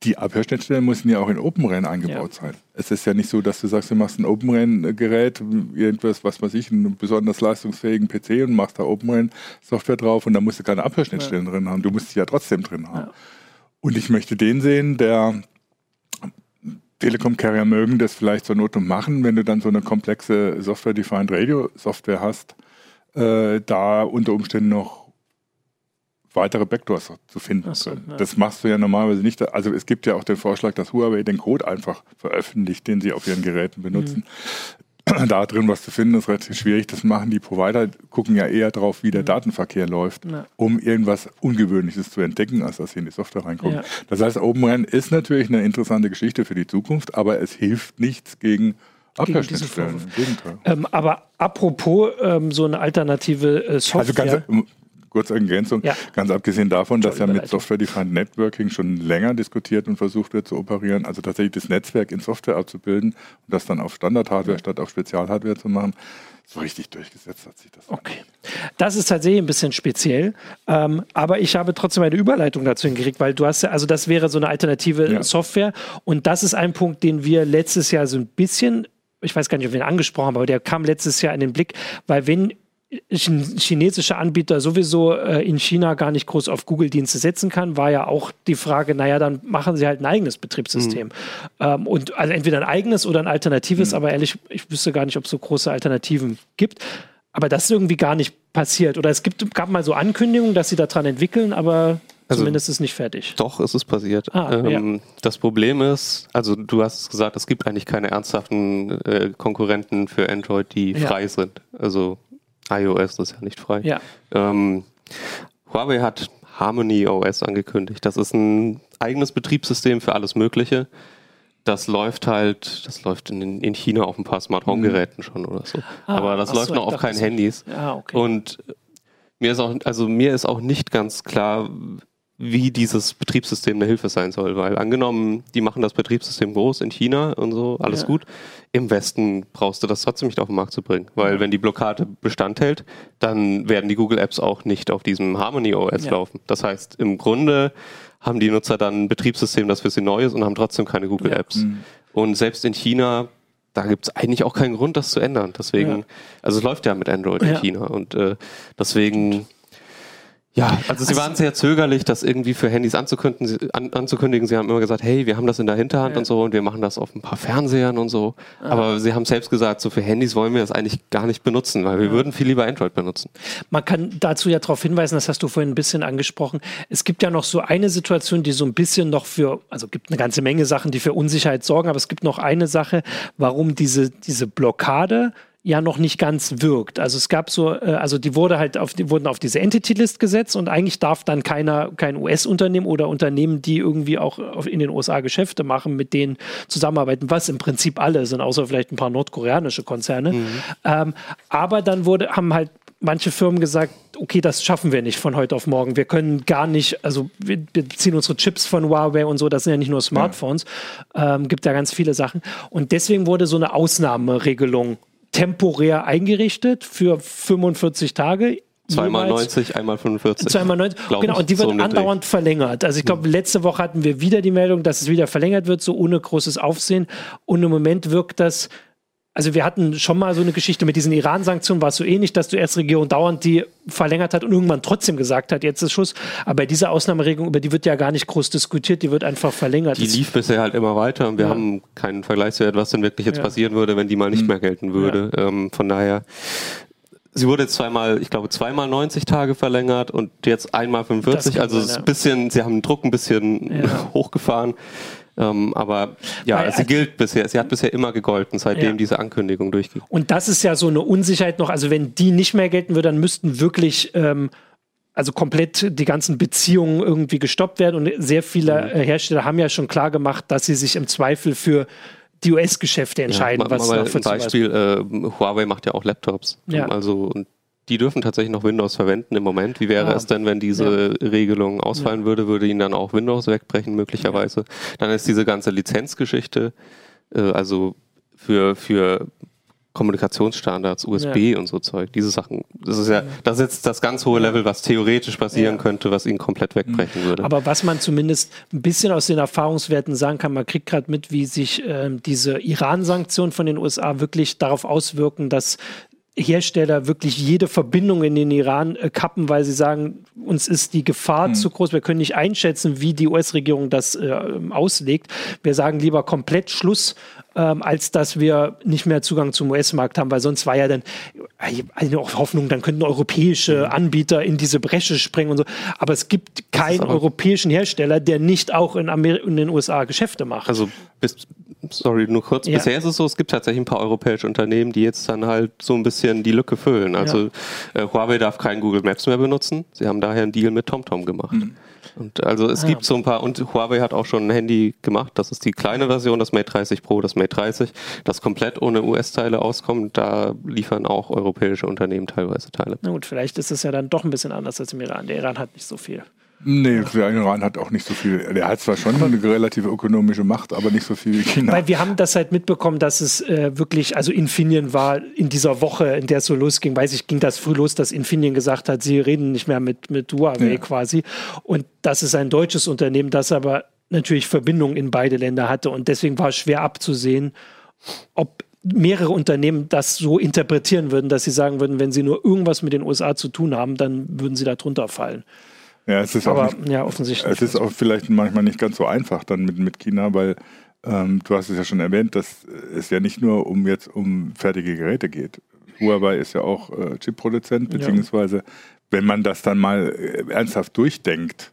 die Abhörschnittstellen müssen ja auch in OpenRAN eingebaut ja. sein. Es ist ja nicht so, dass du sagst, du machst ein OpenRAN-Gerät, irgendwas, was weiß ich, einen besonders leistungsfähigen PC und machst da OpenRAN-Software drauf und da musst du keine Abhörschnittstellen ja. drin haben. Du musst sie ja trotzdem drin haben. Ja. Und ich möchte den sehen, der Telekom-Carrier mögen das vielleicht zur Not machen, wenn du dann so eine komplexe Software-Defined Radio-Software hast, äh, da unter Umständen noch weitere Backdoors zu finden. So, ja. Das machst du ja normalerweise nicht. Also es gibt ja auch den Vorschlag, dass Huawei den Code einfach veröffentlicht, den sie auf ihren Geräten benutzen. Mhm. da drin was zu finden, ist relativ schwierig. Das machen die Provider, gucken ja eher drauf, wie der mhm. Datenverkehr läuft, ja. um irgendwas Ungewöhnliches zu entdecken, als dass sie in die Software reingucken. Ja. Das heißt, OpenRAN ist natürlich eine interessante Geschichte für die Zukunft, aber es hilft nichts gegen Abhörschnittstellen. Ähm, aber apropos ähm, so eine alternative äh, Software. Also ganz, kurze Ergänzung, ja. ganz abgesehen davon, dass ja mit Software-Defined Networking schon länger diskutiert und versucht wird zu operieren, also tatsächlich das Netzwerk in Software abzubilden und das dann auf Standard-Hardware ja. statt auf Spezial-Hardware zu machen. So richtig durchgesetzt hat sich das. Okay. Das ist tatsächlich ein bisschen speziell, ähm, aber ich habe trotzdem eine Überleitung dazu hingekriegt, weil du hast ja, also das wäre so eine alternative ja. Software und das ist ein Punkt, den wir letztes Jahr so ein bisschen ich weiß gar nicht, ob wir ihn angesprochen haben, aber der kam letztes Jahr in den Blick, weil wenn chinesische Anbieter sowieso äh, in China gar nicht groß auf Google-Dienste setzen kann, war ja auch die Frage, naja, dann machen sie halt ein eigenes Betriebssystem. Mhm. Ähm, und also entweder ein eigenes oder ein alternatives, mhm. aber ehrlich, ich wüsste gar nicht, ob es so große Alternativen gibt. Aber das ist irgendwie gar nicht passiert. Oder es gibt, gab mal so Ankündigungen, dass sie daran entwickeln, aber also, zumindest ist es nicht fertig. Doch, es ist passiert. Ah, ähm, ja. Das Problem ist, also du hast gesagt, es gibt eigentlich keine ernsthaften äh, Konkurrenten für Android, die ja. frei sind. Also iOS das ist ja nicht frei. Ja. Ähm, Huawei hat Harmony OS angekündigt. Das ist ein eigenes Betriebssystem für alles Mögliche, das läuft halt, das läuft in, in China auf ein paar Smart Home Geräten schon oder so. Ah, Aber das läuft so, noch auf keinen Handys. Ja, okay. Und mir ist auch, also mir ist auch nicht ganz klar, wie dieses Betriebssystem eine Hilfe sein soll, weil angenommen, die machen das Betriebssystem groß in China und so, alles ja. gut. Im Westen brauchst du das trotzdem nicht auf den Markt zu bringen, weil ja. wenn die Blockade Bestand hält, dann werden die Google Apps auch nicht auf diesem Harmony OS ja. laufen. Das heißt, im Grunde haben die Nutzer dann ein Betriebssystem, das für sie neu ist und haben trotzdem keine Google Apps. Mhm. Und selbst in China da gibt es eigentlich auch keinen Grund, das zu ändern. Deswegen, ja. also es läuft ja mit Android ja. in China und äh, deswegen ja, also sie also, waren sehr zögerlich, das irgendwie für Handys anzukündigen. An, anzukündigen. Sie haben immer gesagt, hey, wir haben das in der Hinterhand ja. und so und wir machen das auf ein paar Fernsehern und so. Ah. Aber sie haben selbst gesagt, so für Handys wollen wir das eigentlich gar nicht benutzen, weil wir ja. würden viel lieber Android benutzen. Man kann dazu ja darauf hinweisen, das hast du vorhin ein bisschen angesprochen. Es gibt ja noch so eine Situation, die so ein bisschen noch für, also gibt eine ganze Menge Sachen, die für Unsicherheit sorgen, aber es gibt noch eine Sache, warum diese, diese Blockade ja noch nicht ganz wirkt. Also es gab so, äh, also die wurde halt auf, die wurden auf diese Entity-List gesetzt und eigentlich darf dann keiner, kein US-Unternehmen oder Unternehmen, die irgendwie auch in den USA Geschäfte machen, mit denen zusammenarbeiten, was im Prinzip alle sind, außer vielleicht ein paar nordkoreanische Konzerne. Mhm. Ähm, aber dann wurde, haben halt manche Firmen gesagt, okay, das schaffen wir nicht von heute auf morgen. Wir können gar nicht, also wir beziehen unsere Chips von Huawei und so, das sind ja nicht nur Smartphones, ja. ähm, gibt ja ganz viele Sachen. Und deswegen wurde so eine Ausnahmeregelung temporär eingerichtet für 45 Tage. Zweimal 90, einmal 45. Zweimal 90, genau, und die wird so andauernd verlängert. Also ich glaube, hm. letzte Woche hatten wir wieder die Meldung, dass es wieder verlängert wird, so ohne großes Aufsehen. Und im Moment wirkt das also wir hatten schon mal so eine Geschichte mit diesen Iran-Sanktionen, war es so ähnlich, dass die US-Regierung dauernd die verlängert hat und irgendwann trotzdem gesagt hat, jetzt ist Schluss. Aber bei dieser Ausnahmeregelung, über die wird ja gar nicht groß diskutiert, die wird einfach verlängert. Die lief bisher halt immer weiter und wir ja. haben keinen Vergleichswert, was denn wirklich jetzt ja. passieren würde, wenn die mal nicht hm. mehr gelten würde. Ja. Ähm, von daher Sie wurde jetzt zweimal, ich glaube, zweimal 90 Tage verlängert und jetzt einmal 45. Also es ist ein bisschen, sie haben den Druck ein bisschen ja. hochgefahren. Ähm, aber ja, Weil, sie gilt bisher, sie hat bisher immer gegolten, seitdem ja. diese Ankündigung durchgeht. Und das ist ja so eine Unsicherheit noch. Also wenn die nicht mehr gelten würde, dann müssten wirklich ähm, also komplett die ganzen Beziehungen irgendwie gestoppt werden. Und sehr viele mhm. Äh, Hersteller haben ja schon klar gemacht, dass sie sich im Zweifel für die US-Geschäfte entscheiden. Ja, was mal, mal ein Beispiel, äh, Huawei macht ja auch Laptops. Ja. Also und die dürfen tatsächlich noch Windows verwenden im Moment. Wie wäre ja. es denn, wenn diese ja. Regelung ausfallen ja. würde, würde ihnen dann auch Windows wegbrechen möglicherweise? Dann ist diese ganze Lizenzgeschichte, äh, also für, für Kommunikationsstandards, USB und so Zeug, diese Sachen. Das ist ja, das ist jetzt das ganz hohe Level, was theoretisch passieren könnte, was ihn komplett wegbrechen würde. Aber was man zumindest ein bisschen aus den Erfahrungswerten sagen kann, man kriegt gerade mit, wie sich äh, diese Iran-Sanktionen von den USA wirklich darauf auswirken, dass Hersteller wirklich jede Verbindung in den Iran äh, kappen, weil sie sagen, uns ist die Gefahr mhm. zu groß, wir können nicht einschätzen, wie die US-Regierung das äh, auslegt. Wir sagen lieber komplett Schluss, ähm, als dass wir nicht mehr Zugang zum US-Markt haben, weil sonst war ja dann eine Hoffnung, dann könnten europäische mhm. Anbieter in diese Bresche springen und so. Aber es gibt keinen europäischen Hersteller, der nicht auch in, Amer in den USA Geschäfte macht. Also bis, sorry, nur kurz. Ja. Bisher ist es so, es gibt tatsächlich ein paar europäische Unternehmen, die jetzt dann halt so ein bisschen die Lücke füllen. Also ja. äh, Huawei darf kein Google Maps mehr benutzen. Sie haben daher einen Deal mit TomTom gemacht. Mhm. Und also es ah, gibt so ein paar, und Huawei hat auch schon ein Handy gemacht, das ist die kleine Version, das Mate 30 Pro, das Mate 30, das komplett ohne US-Teile auskommt. Da liefern auch europäische Unternehmen teilweise Teile. Na gut, vielleicht ist es ja dann doch ein bisschen anders als im Iran. Der Iran hat nicht so viel. Nee, der Iran hat auch nicht so viel. Der hat zwar schon eine relative ökonomische Macht, aber nicht so viel wie China. Weil wir haben das halt mitbekommen, dass es äh, wirklich, also Infineon war in dieser Woche, in der es so losging, weiß ich, ging das früh los, dass Infineon gesagt hat, sie reden nicht mehr mit, mit Huawei ja. quasi. Und das ist ein deutsches Unternehmen, das aber natürlich Verbindungen in beide Länder hatte. Und deswegen war es schwer abzusehen, ob mehrere Unternehmen das so interpretieren würden, dass sie sagen würden, wenn sie nur irgendwas mit den USA zu tun haben, dann würden sie da drunter fallen. Ja, es ist Aber, auch nicht, ja, offensichtlich. Es ist auch vielleicht manchmal nicht ganz so einfach dann mit, mit China, weil ähm, du hast es ja schon erwähnt, dass es ja nicht nur um jetzt um fertige Geräte geht. Huawei ist ja auch äh, Chip-Produzent, beziehungsweise ja. wenn man das dann mal äh, ernsthaft durchdenkt,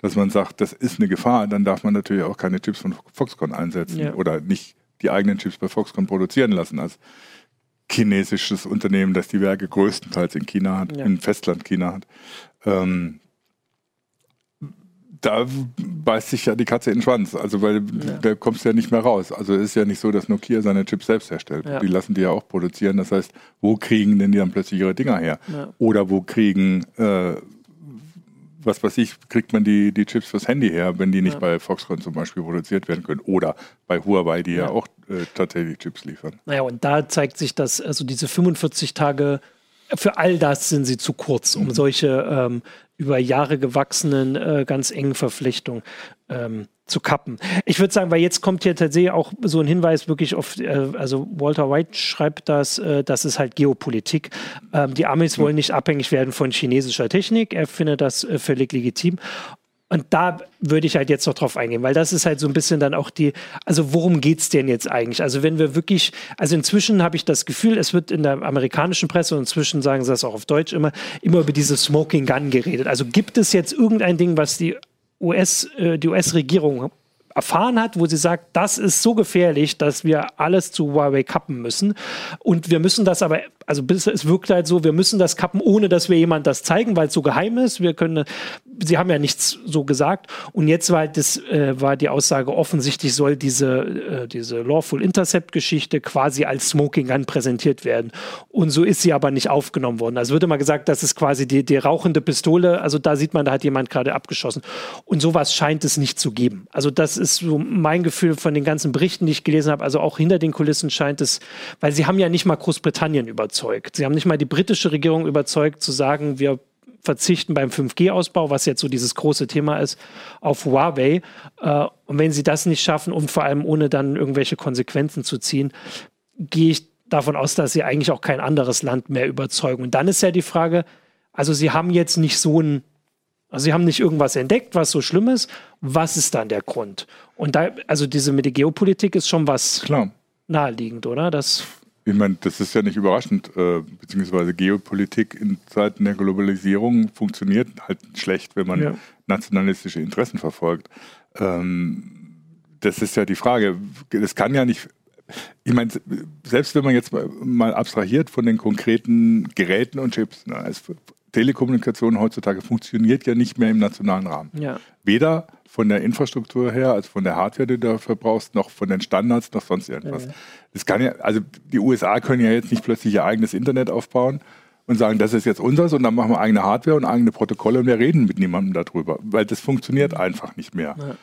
dass man sagt, das ist eine Gefahr, dann darf man natürlich auch keine Chips von Foxconn einsetzen ja. oder nicht die eigenen Chips bei Foxconn produzieren lassen als chinesisches Unternehmen, das die Werke größtenteils in China hat, ja. in Festland China hat. Ähm, da beißt sich ja die Katze in den Schwanz. Also, weil ja. da kommst du ja nicht mehr raus. Also, es ist ja nicht so, dass Nokia seine Chips selbst herstellt. Ja. Die lassen die ja auch produzieren. Das heißt, wo kriegen denn die dann plötzlich ihre Dinger her? Ja. Oder wo kriegen, äh, was weiß ich, kriegt man die, die Chips fürs Handy her, wenn die nicht bei Foxconn zum Beispiel produziert werden können? Oder bei Huawei, die ja, auch äh, tatsächlich Chips liefern. Naja, und da zeigt sich, dass also diese 45 Tage für all das sind sie zu kurz, um mhm. solche ähm, über Jahre gewachsenen, äh, ganz engen Verflechtungen ähm, zu kappen. Ich würde sagen, weil jetzt kommt hier tatsächlich auch so ein Hinweis wirklich auf, äh, also Walter White schreibt das, äh, das ist halt Geopolitik. Ähm, die Amis mhm. wollen nicht abhängig werden von chinesischer Technik. Er findet das äh, völlig legitim. Und da würde ich halt jetzt noch drauf eingehen, weil das ist halt so ein bisschen dann auch die, also worum geht es denn jetzt eigentlich? Also wenn wir wirklich, also inzwischen habe ich das Gefühl, es wird in der amerikanischen Presse und inzwischen sagen sie das auch auf Deutsch immer, immer über diese Smoking Gun geredet. Also gibt es jetzt irgendein Ding, was die US, äh, die US-Regierung erfahren hat, wo sie sagt, das ist so gefährlich, dass wir alles zu Huawei kappen müssen. Und wir müssen das aber also es wirkt halt so, wir müssen das kappen, ohne dass wir jemand das zeigen, weil es so geheim ist. Wir können, sie haben ja nichts so gesagt. Und jetzt war halt das, äh, war die Aussage, offensichtlich soll diese, äh, diese Lawful Intercept-Geschichte quasi als Smoking Gun präsentiert werden. Und so ist sie aber nicht aufgenommen worden. Also wird immer gesagt, das ist quasi die, die rauchende Pistole. Also da sieht man, da hat jemand gerade abgeschossen. Und sowas scheint es nicht zu geben. Also das ist so mein Gefühl von den ganzen Berichten, die ich gelesen habe. Also auch hinter den Kulissen scheint es, weil sie haben ja nicht mal Großbritannien überzeugt überzeugt. Sie haben nicht mal die britische Regierung überzeugt, zu sagen, wir verzichten beim 5G-Ausbau, was jetzt so dieses große Thema ist, auf Huawei. Äh, und wenn sie das nicht schaffen und vor allem ohne dann irgendwelche Konsequenzen zu ziehen, gehe ich davon aus, dass sie eigentlich auch kein anderes Land mehr überzeugen. Und dann ist ja die Frage, also sie haben jetzt nicht so ein, also sie haben nicht irgendwas entdeckt, was so schlimm ist. Was ist dann der Grund? Und da, also diese mit der Geopolitik ist schon was Klar. naheliegend, oder? Das ich meine, das ist ja nicht überraschend, äh, beziehungsweise Geopolitik in Zeiten der Globalisierung funktioniert halt schlecht, wenn man ja. nationalistische Interessen verfolgt. Ähm, das ist ja die Frage. Das kann ja nicht. Ich meine, selbst wenn man jetzt mal abstrahiert von den konkreten Geräten und Chips, ne, Telekommunikation heutzutage funktioniert ja nicht mehr im nationalen Rahmen. Ja. Weder von der Infrastruktur her, also von der Hardware, die du dafür brauchst, noch von den Standards, noch sonst irgendwas. Ja. Das kann ja, also die USA können ja jetzt nicht plötzlich ihr eigenes Internet aufbauen und sagen, das ist jetzt unseres und dann machen wir eigene Hardware und eigene Protokolle und wir reden mit niemandem darüber, weil das funktioniert einfach nicht mehr. Ja.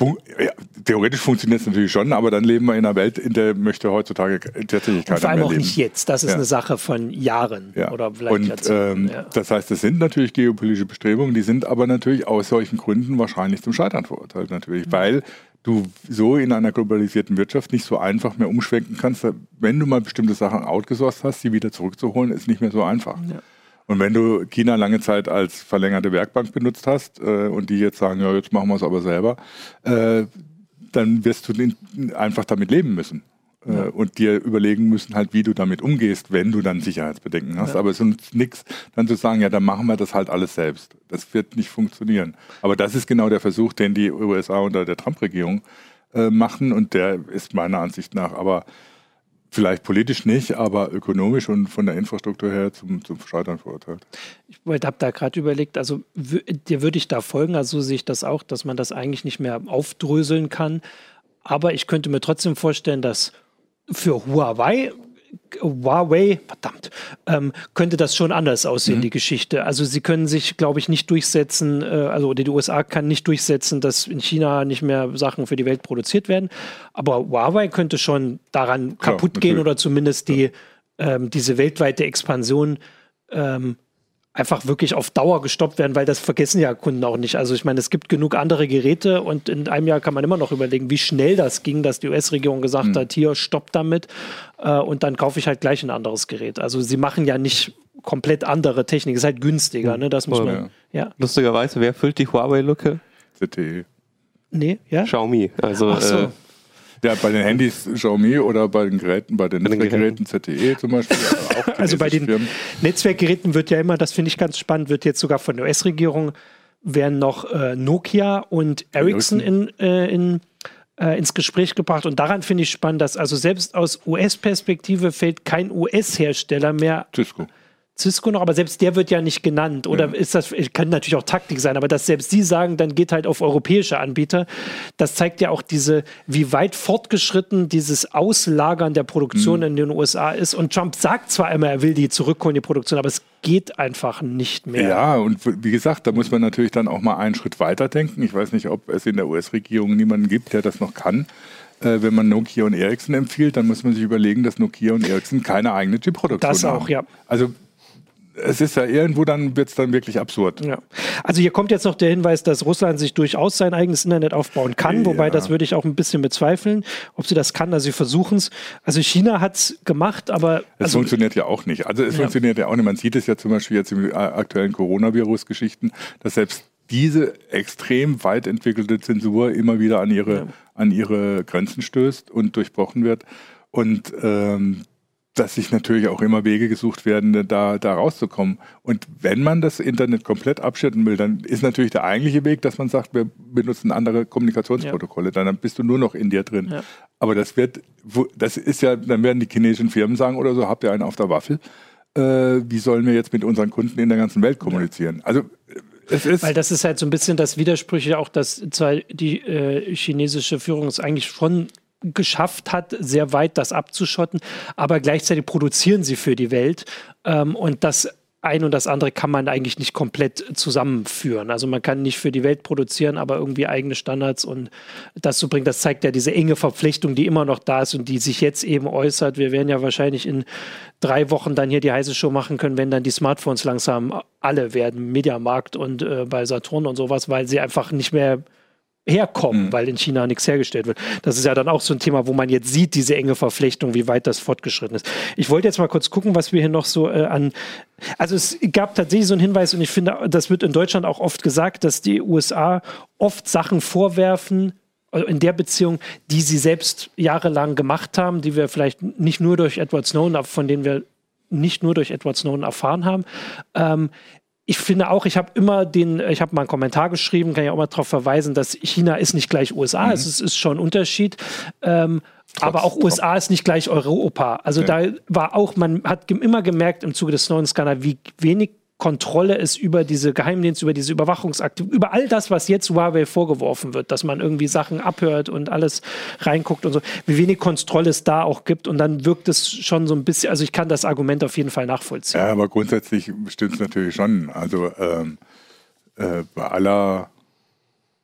Ja, theoretisch funktioniert es natürlich schon, aber dann leben wir in einer Welt, in der möchte heutzutage tatsächlich keiner Vor allem mehr auch leben. nicht jetzt. Das ist ja. eine Sache von Jahren ja. oder vielleicht Und, Jahrzehnten. Ähm, das heißt, es sind natürlich geopolitische Bestrebungen, die sind aber natürlich aus solchen Gründen wahrscheinlich zum Scheitern verurteilt natürlich, weil du so in einer globalisierten Wirtschaft nicht so einfach mehr umschwenken kannst. Wenn du mal bestimmte Sachen outgesourced hast, sie wieder zurückzuholen, ist nicht mehr so einfach. Ja. Und wenn du China lange Zeit als verlängerte Werkbank benutzt hast äh, und die jetzt sagen, ja, jetzt machen wir es aber selber, äh, dann wirst du einfach damit leben müssen. Äh, ja. und dir überlegen müssen, halt, wie du damit umgehst, wenn du dann Sicherheitsbedenken hast. Ja. Aber es ist nichts, dann zu sagen, ja, dann machen wir das halt alles selbst. Das wird nicht funktionieren. Aber das ist genau der Versuch, den die USA unter der Trump-Regierung äh, machen und der ist meiner Ansicht nach aber Vielleicht politisch nicht, aber ökonomisch und von der Infrastruktur her zum, zum Scheitern verurteilt. Ich habe da gerade überlegt, also dir würde ich da folgen, also sehe ich das auch, dass man das eigentlich nicht mehr aufdröseln kann. Aber ich könnte mir trotzdem vorstellen, dass für Huawei Huawei, verdammt, ähm, könnte das schon anders aussehen, mhm. die Geschichte. Also sie können sich, glaube ich, nicht durchsetzen, äh, also die USA kann nicht durchsetzen, dass in China nicht mehr Sachen für die Welt produziert werden. Aber Huawei könnte schon daran Klar, kaputt natürlich. gehen oder zumindest die, ähm, diese weltweite Expansion ähm, einfach wirklich auf Dauer gestoppt werden, weil das vergessen ja Kunden auch nicht. Also ich meine, es gibt genug andere Geräte und in einem Jahr kann man immer noch überlegen, wie schnell das ging, dass die US-Regierung gesagt mhm. hat, hier stoppt damit äh, und dann kaufe ich halt gleich ein anderes Gerät. Also sie machen ja nicht komplett andere Technik, ist halt günstiger, ne? Das muss oh, man. Ja. ja. Lustigerweise, wer füllt die Huawei-Lücke? ZTE. Nee, ja. Xiaomi. Also Ach so. Äh, ja, bei den Handys Xiaomi oder bei den Geräten, bei den Netzwerkgeräten ZTE zum Beispiel. also bei den Firmen. Netzwerkgeräten wird ja immer, das finde ich ganz spannend, wird jetzt sogar von der US-Regierung, werden noch äh, Nokia und Ericsson in, äh, in äh, ins Gespräch gebracht. Und daran finde ich spannend, dass also selbst aus US-Perspektive fällt kein US-Hersteller mehr. Cisco. Cisco noch, aber selbst der wird ja nicht genannt. Oder ja. ist das, kann natürlich auch Taktik sein, aber dass selbst sie sagen, dann geht halt auf europäische Anbieter, das zeigt ja auch diese, wie weit fortgeschritten dieses Auslagern der Produktion mhm. in den USA ist. Und Trump sagt zwar immer, er will die zurückholen, die Produktion, aber es geht einfach nicht mehr. Ja, und wie gesagt, da muss man natürlich dann auch mal einen Schritt weiter denken. Ich weiß nicht, ob es in der US-Regierung niemanden gibt, der das noch kann äh, wenn man Nokia und Ericsson empfiehlt, dann muss man sich überlegen, dass Nokia und Ericsson keine eigene Chip-Produktion haben. Das auch, ja. Also es ist ja irgendwo, dann wird es dann wirklich absurd. Ja. Also hier kommt jetzt noch der Hinweis, dass Russland sich durchaus sein eigenes Internet aufbauen kann, ja. wobei das würde ich auch ein bisschen bezweifeln, ob sie das kann. Also sie versuchen es. Also China hat es gemacht, aber... Es also, funktioniert ja auch nicht. Also es ja. funktioniert ja auch nicht. Man sieht es ja zum Beispiel jetzt in aktuellen Coronavirus-Geschichten, dass selbst diese extrem weit entwickelte Zensur immer wieder an ihre, an ihre Grenzen stößt und durchbrochen wird. Und ähm, dass sich natürlich auch immer Wege gesucht werden, da, da rauszukommen. Und wenn man das Internet komplett abschirten will, dann ist natürlich der eigentliche Weg, dass man sagt, wir benutzen andere Kommunikationsprotokolle. Ja. Dann bist du nur noch in dir drin. Ja. Aber das wird, das ist ja, dann werden die chinesischen Firmen sagen oder so, habt ihr einen auf der Waffel? Äh, wie sollen wir jetzt mit unseren Kunden in der ganzen Welt kommunizieren? Ja. Also Weil das ist halt so ein bisschen das Widersprüche auch, dass zwar die äh, chinesische Führung es eigentlich schon geschafft hat, sehr weit das abzuschotten, aber gleichzeitig produzieren sie für die Welt ähm, und das ein und das andere kann man eigentlich nicht komplett zusammenführen. Also man kann nicht für die Welt produzieren, aber irgendwie eigene Standards und das zu bringen, das zeigt ja diese enge Verpflichtung, die immer noch da ist und die sich jetzt eben äußert. Wir werden ja wahrscheinlich in drei Wochen dann hier die heiße Show machen können, wenn dann die Smartphones langsam alle werden, Mediamarkt und äh, bei Saturn und sowas, weil sie einfach nicht mehr herkommen, mhm. weil in China nichts hergestellt wird. Das ist ja dann auch so ein Thema, wo man jetzt sieht, diese enge Verflechtung, wie weit das fortgeschritten ist. Ich wollte jetzt mal kurz gucken, was wir hier noch so äh, an. Also es gab tatsächlich so einen Hinweis und ich finde, das wird in Deutschland auch oft gesagt, dass die USA oft Sachen vorwerfen, also in der Beziehung, die sie selbst jahrelang gemacht haben, die wir vielleicht nicht nur durch Edward Snowden, von denen wir nicht nur durch Edward Snowden erfahren haben. Ähm, ich finde auch, ich habe immer den, ich habe mal einen Kommentar geschrieben, kann ja auch mal darauf verweisen, dass China ist nicht gleich USA, mhm. es ist, ist, schon ein Unterschied. Ähm, aber auch USA ist nicht gleich Europa. Also okay. da war auch, man hat immer gemerkt im Zuge des Snowden-Skandals, wie wenig Kontrolle ist über diese Geheimdienste, über diese Überwachungsakte, über all das, was jetzt Huawei vorgeworfen wird, dass man irgendwie Sachen abhört und alles reinguckt und so, wie wenig Kontrolle es da auch gibt. Und dann wirkt es schon so ein bisschen, also ich kann das Argument auf jeden Fall nachvollziehen. Ja, aber grundsätzlich stimmt es natürlich schon. Also ähm, äh, bei aller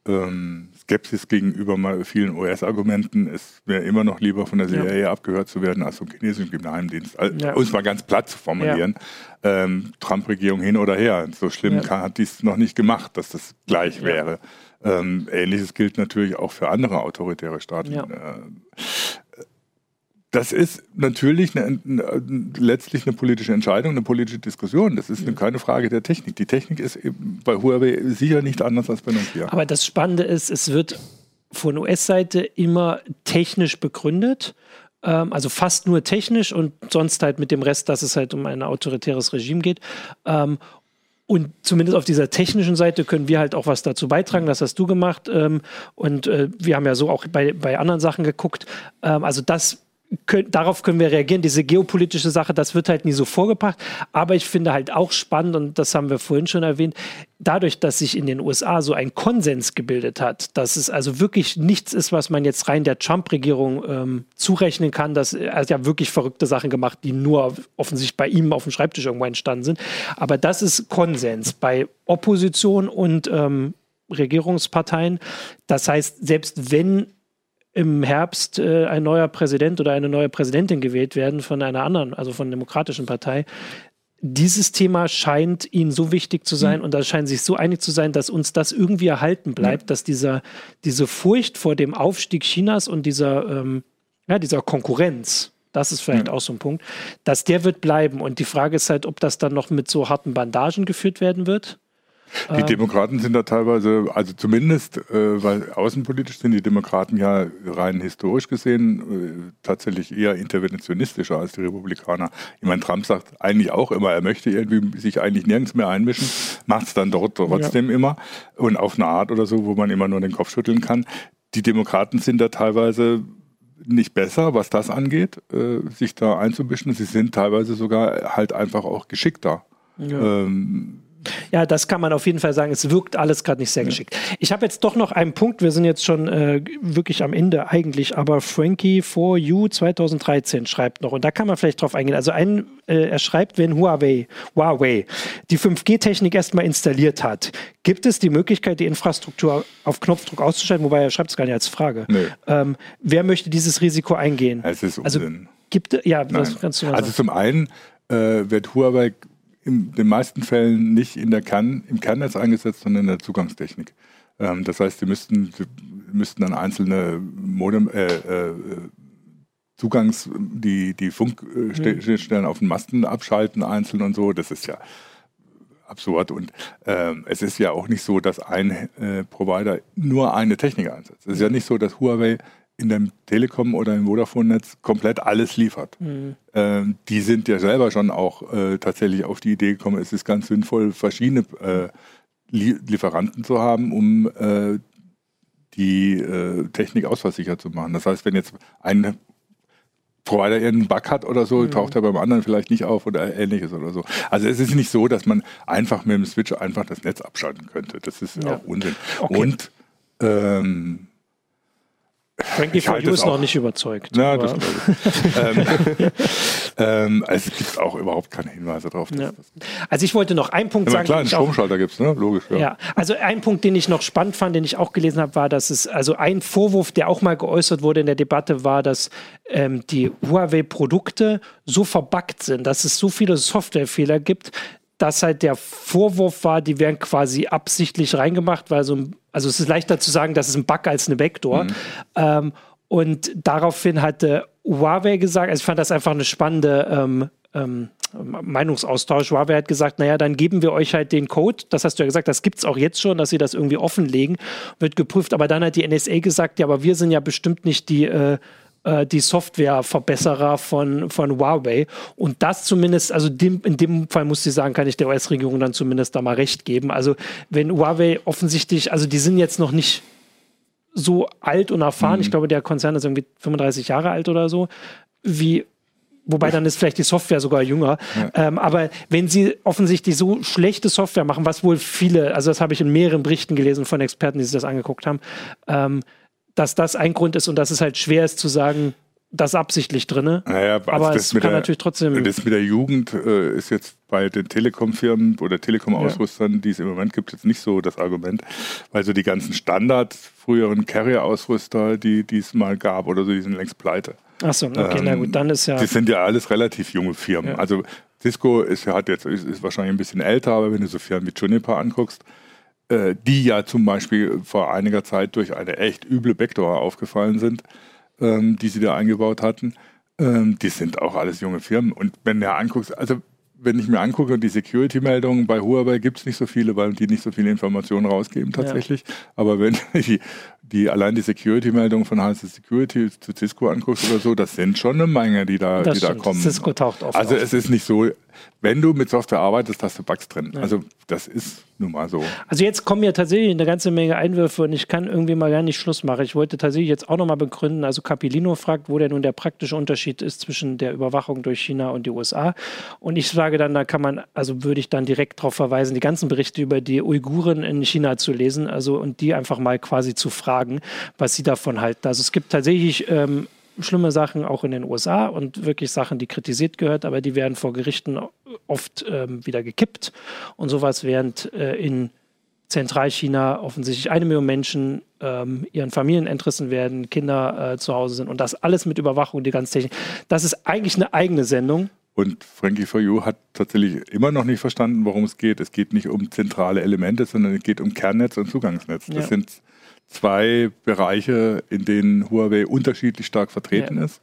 ähm, Skepsis gegenüber mal vielen US-Argumenten ist mir immer noch lieber von der CIA ja. abgehört zu werden als vom chinesischen Geheimdienst. Ja. Um es mal ganz platt zu formulieren. Ja. Ähm, Trump-Regierung hin oder her. So schlimm kann, hat dies noch nicht gemacht, dass das gleich wäre. Ähm, Ähnliches gilt natürlich auch für andere autoritäre Staaten. Äh, das ist natürlich eine, eine, letztlich eine politische Entscheidung, eine politische Diskussion. Das ist eine, keine Frage der Technik. Die Technik ist bei Huawei sicher nicht anders als bei Nokia. Aber das Spannende ist, es wird von US-Seite immer technisch begründet. Ähm, also fast nur technisch und sonst halt mit dem Rest, dass es halt um ein autoritäres Regime geht. Ähm, und zumindest auf dieser technischen Seite können wir halt auch was dazu beitragen. Das hast du gemacht. Ähm, und äh, wir haben ja so auch bei, bei anderen Sachen geguckt. Ähm, also das können, darauf können wir reagieren. Diese geopolitische Sache, das wird halt nie so vorgebracht. Aber ich finde halt auch spannend, und das haben wir vorhin schon erwähnt, dadurch, dass sich in den USA so ein Konsens gebildet hat, dass es also wirklich nichts ist, was man jetzt rein der Trump-Regierung ähm, zurechnen kann, dass er hat ja wirklich verrückte Sachen gemacht, die nur offensichtlich bei ihm auf dem Schreibtisch irgendwo entstanden sind. Aber das ist Konsens bei Opposition und ähm, Regierungsparteien. Das heißt, selbst wenn im Herbst äh, ein neuer Präsident oder eine neue Präsidentin gewählt werden von einer anderen, also von der demokratischen Partei. Dieses Thema scheint ihnen so wichtig zu sein mhm. und da scheinen sich so einig zu sein, dass uns das irgendwie erhalten bleibt, ja. dass dieser, diese Furcht vor dem Aufstieg Chinas und dieser, ähm, ja, dieser Konkurrenz, das ist vielleicht ja. auch so ein Punkt, dass der wird bleiben. Und die Frage ist halt, ob das dann noch mit so harten Bandagen geführt werden wird die ähm. Demokraten sind da teilweise, also zumindest, äh, weil außenpolitisch sind die Demokraten ja rein historisch gesehen äh, tatsächlich eher interventionistischer als die Republikaner. Ich meine, Trump sagt eigentlich auch immer, er möchte irgendwie sich eigentlich nirgends mehr einmischen, macht es dann dort trotzdem ja. immer und auf eine Art oder so, wo man immer nur den Kopf schütteln kann. Die Demokraten sind da teilweise nicht besser, was das angeht, äh, sich da einzumischen. Sie sind teilweise sogar halt einfach auch geschickter. Ja. Ähm, ja, das kann man auf jeden Fall sagen. Es wirkt alles gerade nicht sehr geschickt. Ich habe jetzt doch noch einen Punkt. Wir sind jetzt schon äh, wirklich am Ende eigentlich, aber Frankie for You 2013 schreibt noch und da kann man vielleicht drauf eingehen. Also ein, äh, er schreibt, wenn Huawei, Huawei die 5G-Technik erstmal installiert hat, gibt es die Möglichkeit, die Infrastruktur auf Knopfdruck auszuschalten? Wobei er schreibt es gar nicht als Frage. Nee. Ähm, wer möchte dieses Risiko eingehen? Es ist also Unsinn. Also, gibt ja, das kannst du mal Also sagen. zum einen äh, wird Huawei in den meisten Fällen nicht in der Kern, im Kernnetz eingesetzt, sondern in der Zugangstechnik. Ähm, das heißt, sie müssten, sie müssten dann einzelne Modem, äh, äh, Zugangs, die, die Funkschnittstellen auf den Masten abschalten, einzeln und so. Das ist ja absurd. Und ähm, es ist ja auch nicht so, dass ein äh, Provider nur eine Technik einsetzt. Es ist ja nicht so, dass Huawei in dem Telekom oder im Vodafone-Netz komplett alles liefert. Mhm. Ähm, die sind ja selber schon auch äh, tatsächlich auf die Idee gekommen, es ist ganz sinnvoll, verschiedene äh, Lieferanten zu haben, um äh, die äh, Technik ausfallsicher zu machen. Das heißt, wenn jetzt ein Provider irgendeinen Bug hat oder so, mhm. taucht er beim anderen vielleicht nicht auf oder ähnliches oder so. Also es ist nicht so, dass man einfach mit dem Switch einfach das Netz abschalten könnte. Das ist ja. auch Unsinn. Okay. Und ähm, Frankie for You ist noch nicht überzeugt. Na, das ähm, ähm, es gibt auch überhaupt keine Hinweise darauf. Ja. Also ich wollte noch einen Punkt ja, sagen. Klar, einen Stromschalter gibt es, ne? logisch. Ja. ja. also ein Punkt, den ich noch spannend fand, den ich auch gelesen habe, war, dass es, also ein Vorwurf, der auch mal geäußert wurde in der Debatte, war, dass ähm, die Huawei-Produkte so verbuggt sind, dass es so viele Softwarefehler gibt, dass halt der Vorwurf war, die werden quasi absichtlich reingemacht, weil so ein, also es ist leichter zu sagen, das ist ein Bug als eine Backdoor. Mhm. Ähm, und daraufhin hatte Huawei gesagt, also ich fand das einfach eine spannende ähm, ähm, Meinungsaustausch. Huawei hat gesagt, naja, dann geben wir euch halt den Code. Das hast du ja gesagt, das gibt es auch jetzt schon, dass sie das irgendwie offenlegen. Wird geprüft. Aber dann hat die NSA gesagt, ja, aber wir sind ja bestimmt nicht die äh, äh, die Softwareverbesserer von, von Huawei. Und das zumindest, also dem, in dem Fall muss ich sagen, kann ich der US-Regierung dann zumindest da mal recht geben. Also wenn Huawei offensichtlich, also die sind jetzt noch nicht so alt und erfahren, mhm. ich glaube, der Konzern ist irgendwie 35 Jahre alt oder so, wie Wobei dann ist vielleicht die Software sogar jünger. Ja. Ähm, aber wenn sie offensichtlich so schlechte Software machen, was wohl viele, also das habe ich in mehreren Berichten gelesen von Experten, die sich das angeguckt haben, ähm, dass das ein Grund ist und dass es halt schwer ist zu sagen, das absichtlich drin. Naja, also aber es kann der, natürlich trotzdem. Das mit der Jugend äh, ist jetzt bei den Telekom-Firmen oder Telekom-Ausrüstern, ja. die es im Moment gibt, jetzt nicht so das Argument, weil so die ganzen Standard früheren Carrier-Ausrüster, die, es mal gab oder so, die sind längst pleite. Achso, okay, ähm, na gut, dann ist ja. Die sind ja alles relativ junge Firmen. Ja. Also Cisco ist, hat jetzt, ist, ist wahrscheinlich ein bisschen älter, aber wenn du so Firmen wie Juniper anguckst, äh, die ja zum Beispiel vor einiger Zeit durch eine echt üble Backdoor aufgefallen sind, ähm, die sie da eingebaut hatten. Ähm, die sind auch alles junge Firmen. Und wenn du anguckst, also wenn ich mir angucke, die Security-Meldungen bei Huawei gibt es nicht so viele, weil die nicht so viele Informationen rausgeben tatsächlich. Ja. Aber wenn die, die allein die Security-Meldungen von HC Security zu Cisco anguckst oder so, das sind schon eine Menge, die da, die da kommen. Cisco taucht oft Also auf. es ist nicht so, wenn du mit Software arbeitest, hast du Bugs drin. Ja. Also das ist nun mal so. Also jetzt kommen ja tatsächlich eine ganze Menge Einwürfe und ich kann irgendwie mal gar nicht Schluss machen. Ich wollte tatsächlich jetzt auch nochmal begründen, also Capilino fragt, wo denn nun der praktische Unterschied ist zwischen der Überwachung durch China und die USA. Und ich sage dann, da kann man, also würde ich dann direkt darauf verweisen, die ganzen Berichte über die Uiguren in China zu lesen, also und die einfach mal quasi zu fragen, was sie davon halten. Also es gibt tatsächlich ähm, schlimme Sachen auch in den USA und wirklich Sachen, die kritisiert gehört, aber die werden vor Gerichten oft ähm, wieder gekippt und sowas, während äh, in Zentralchina offensichtlich eine Million Menschen ähm, ihren Familien entrissen werden, Kinder äh, zu Hause sind und das alles mit Überwachung, die ganze Technik. Das ist eigentlich eine eigene Sendung. Und Frankie For You hat tatsächlich immer noch nicht verstanden, worum es geht. Es geht nicht um zentrale Elemente, sondern es geht um Kernnetz und Zugangsnetz. Das ja. sind zwei Bereiche, in denen Huawei unterschiedlich stark vertreten ja. ist.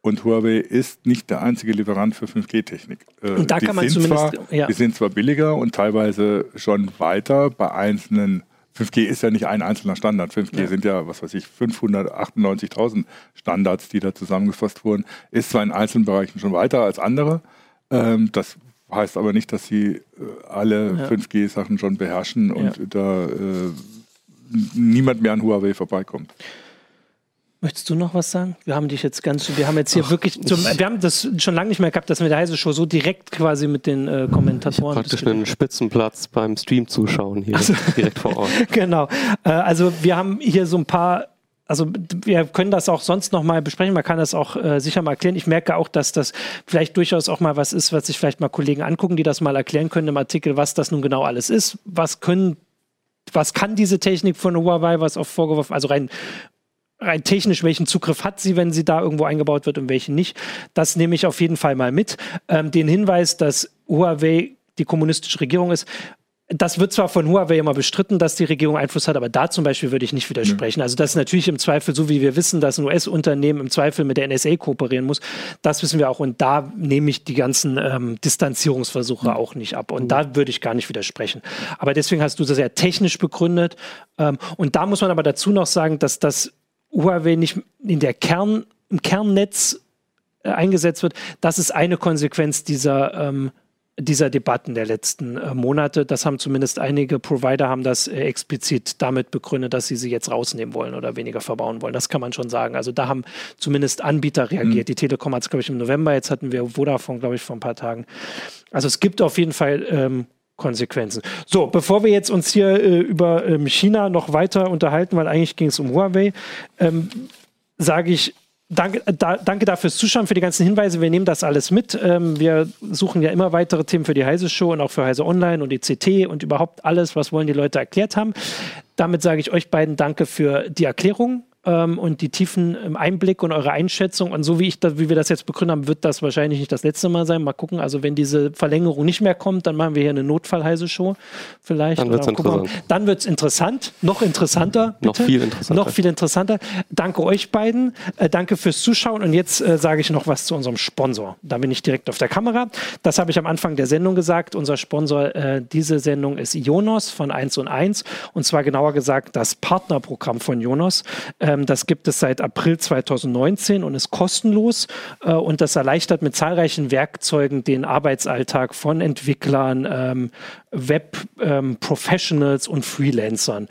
Und Huawei ist nicht der einzige Lieferant für 5G-Technik. Äh, und da kann man zumindest. Zwar, ja. Die sind zwar billiger und teilweise schon weiter bei einzelnen. 5G ist ja nicht ein einzelner Standard. 5G ja. sind ja, was weiß ich, 598.000 Standards, die da zusammengefasst wurden. Ist zwar in einzelnen Bereichen schon weiter als andere. Ähm, das heißt aber nicht, dass sie äh, alle ja. 5G-Sachen schon beherrschen und da äh, niemand mehr an Huawei vorbeikommt. Möchtest du noch was sagen? Wir haben dich jetzt ganz, wir haben jetzt hier Ach, wirklich, zum, wir haben das schon lange nicht mehr gehabt, dass wir der Heise Show so direkt quasi mit den äh, Kommentatoren. Ich praktisch einen Spitzenplatz beim Stream zuschauen hier also, direkt vor Ort. genau. Äh, also wir haben hier so ein paar also wir können das auch sonst noch mal besprechen, man kann das auch äh, sicher mal erklären. Ich merke auch, dass das vielleicht durchaus auch mal was ist, was sich vielleicht mal Kollegen angucken, die das mal erklären können im Artikel, was das nun genau alles ist. Was können, was kann diese Technik von Huawei, was oft vorgeworfen, also rein rein technisch, welchen Zugriff hat sie, wenn sie da irgendwo eingebaut wird und welchen nicht. Das nehme ich auf jeden Fall mal mit. Ähm, den Hinweis, dass Huawei die kommunistische Regierung ist, das wird zwar von Huawei immer bestritten, dass die Regierung Einfluss hat, aber da zum Beispiel würde ich nicht widersprechen. Also das ist natürlich im Zweifel, so wie wir wissen, dass ein US-Unternehmen im Zweifel mit der NSA kooperieren muss, das wissen wir auch. Und da nehme ich die ganzen ähm, Distanzierungsversuche auch nicht ab. Und da würde ich gar nicht widersprechen. Aber deswegen hast du das sehr technisch begründet. Ähm, und da muss man aber dazu noch sagen, dass das Huawei nicht in der Kern, im Kernnetz äh, eingesetzt wird, das ist eine Konsequenz dieser, ähm, dieser Debatten der letzten äh, Monate. Das haben zumindest einige Provider haben das äh, explizit damit begründet, dass sie sie jetzt rausnehmen wollen oder weniger verbauen wollen. Das kann man schon sagen. Also da haben zumindest Anbieter reagiert. Mhm. Die Telekom hat es, glaube ich, im November, jetzt hatten wir Vodafone, glaube ich, vor ein paar Tagen. Also es gibt auf jeden Fall ähm, Konsequenzen. So, bevor wir jetzt uns hier äh, über ähm, China noch weiter unterhalten, weil eigentlich ging es um Huawei, ähm, sage ich Danke, da, danke dafür fürs Zuschauen, für die ganzen Hinweise. Wir nehmen das alles mit. Ähm, wir suchen ja immer weitere Themen für die Heise Show und auch für Heise Online und die CT und überhaupt alles, was wollen die Leute erklärt haben. Damit sage ich euch beiden Danke für die Erklärung ähm, und die tiefen Einblick und eure Einschätzung. Und so wie ich das, wie wir das jetzt begründet haben, wird das wahrscheinlich nicht das letzte Mal sein. Mal gucken. Also wenn diese Verlängerung nicht mehr kommt, dann machen wir hier eine Notfallheise-Show vielleicht. Dann wird es interessant. Dann wird es interessant, noch interessanter. Bitte. Noch viel interessanter. Noch viel interessanter. Danke euch beiden. Äh, danke fürs Zuschauen. Und jetzt äh, sage ich noch was zu unserem Sponsor. Da bin ich direkt auf der Kamera. Das habe ich am Anfang der Sendung gesagt. Unser Sponsor äh, diese Sendung ist Ionos von 1 und 1. Und zwar genauer gesagt das Partnerprogramm von. Ähm, ähm, das gibt es seit April 2019 und ist kostenlos äh, und das erleichtert mit zahlreichen Werkzeugen den Arbeitsalltag von Entwicklern, ähm, Web-Professionals ähm, und Freelancern.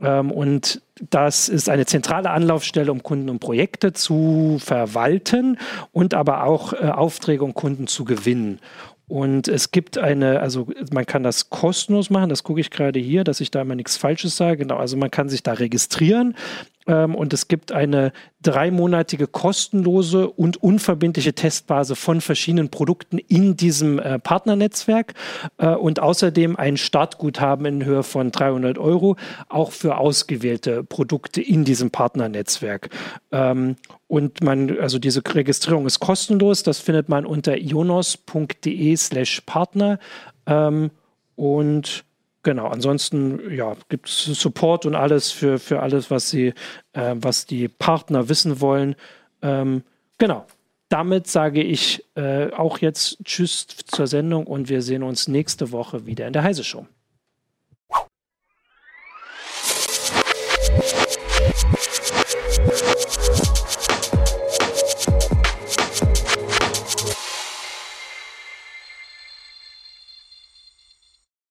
und das ist eine zentrale Anlaufstelle, um Kunden und Projekte zu verwalten und aber auch äh, Aufträge und Kunden zu gewinnen. Und es gibt eine, also man kann das kostenlos machen, das gucke ich gerade hier, dass ich da immer nichts Falsches sage. Genau, also man kann sich da registrieren ähm, und es gibt eine dreimonatige kostenlose und unverbindliche Testphase von verschiedenen Produkten in diesem äh, Partnernetzwerk äh, und außerdem ein Startguthaben in Höhe von 300 Euro, auch für ausgewählte Produkte in diesem Partnernetzwerk. Ähm, und man, also diese Registrierung ist kostenlos, das findet man unter ionos.de slash Partner. Ähm, und Genau, ansonsten ja, gibt es Support und alles für, für alles, was sie, äh, was die Partner wissen wollen. Ähm, genau. Damit sage ich äh, auch jetzt Tschüss zur Sendung und wir sehen uns nächste Woche wieder in der Heise Show.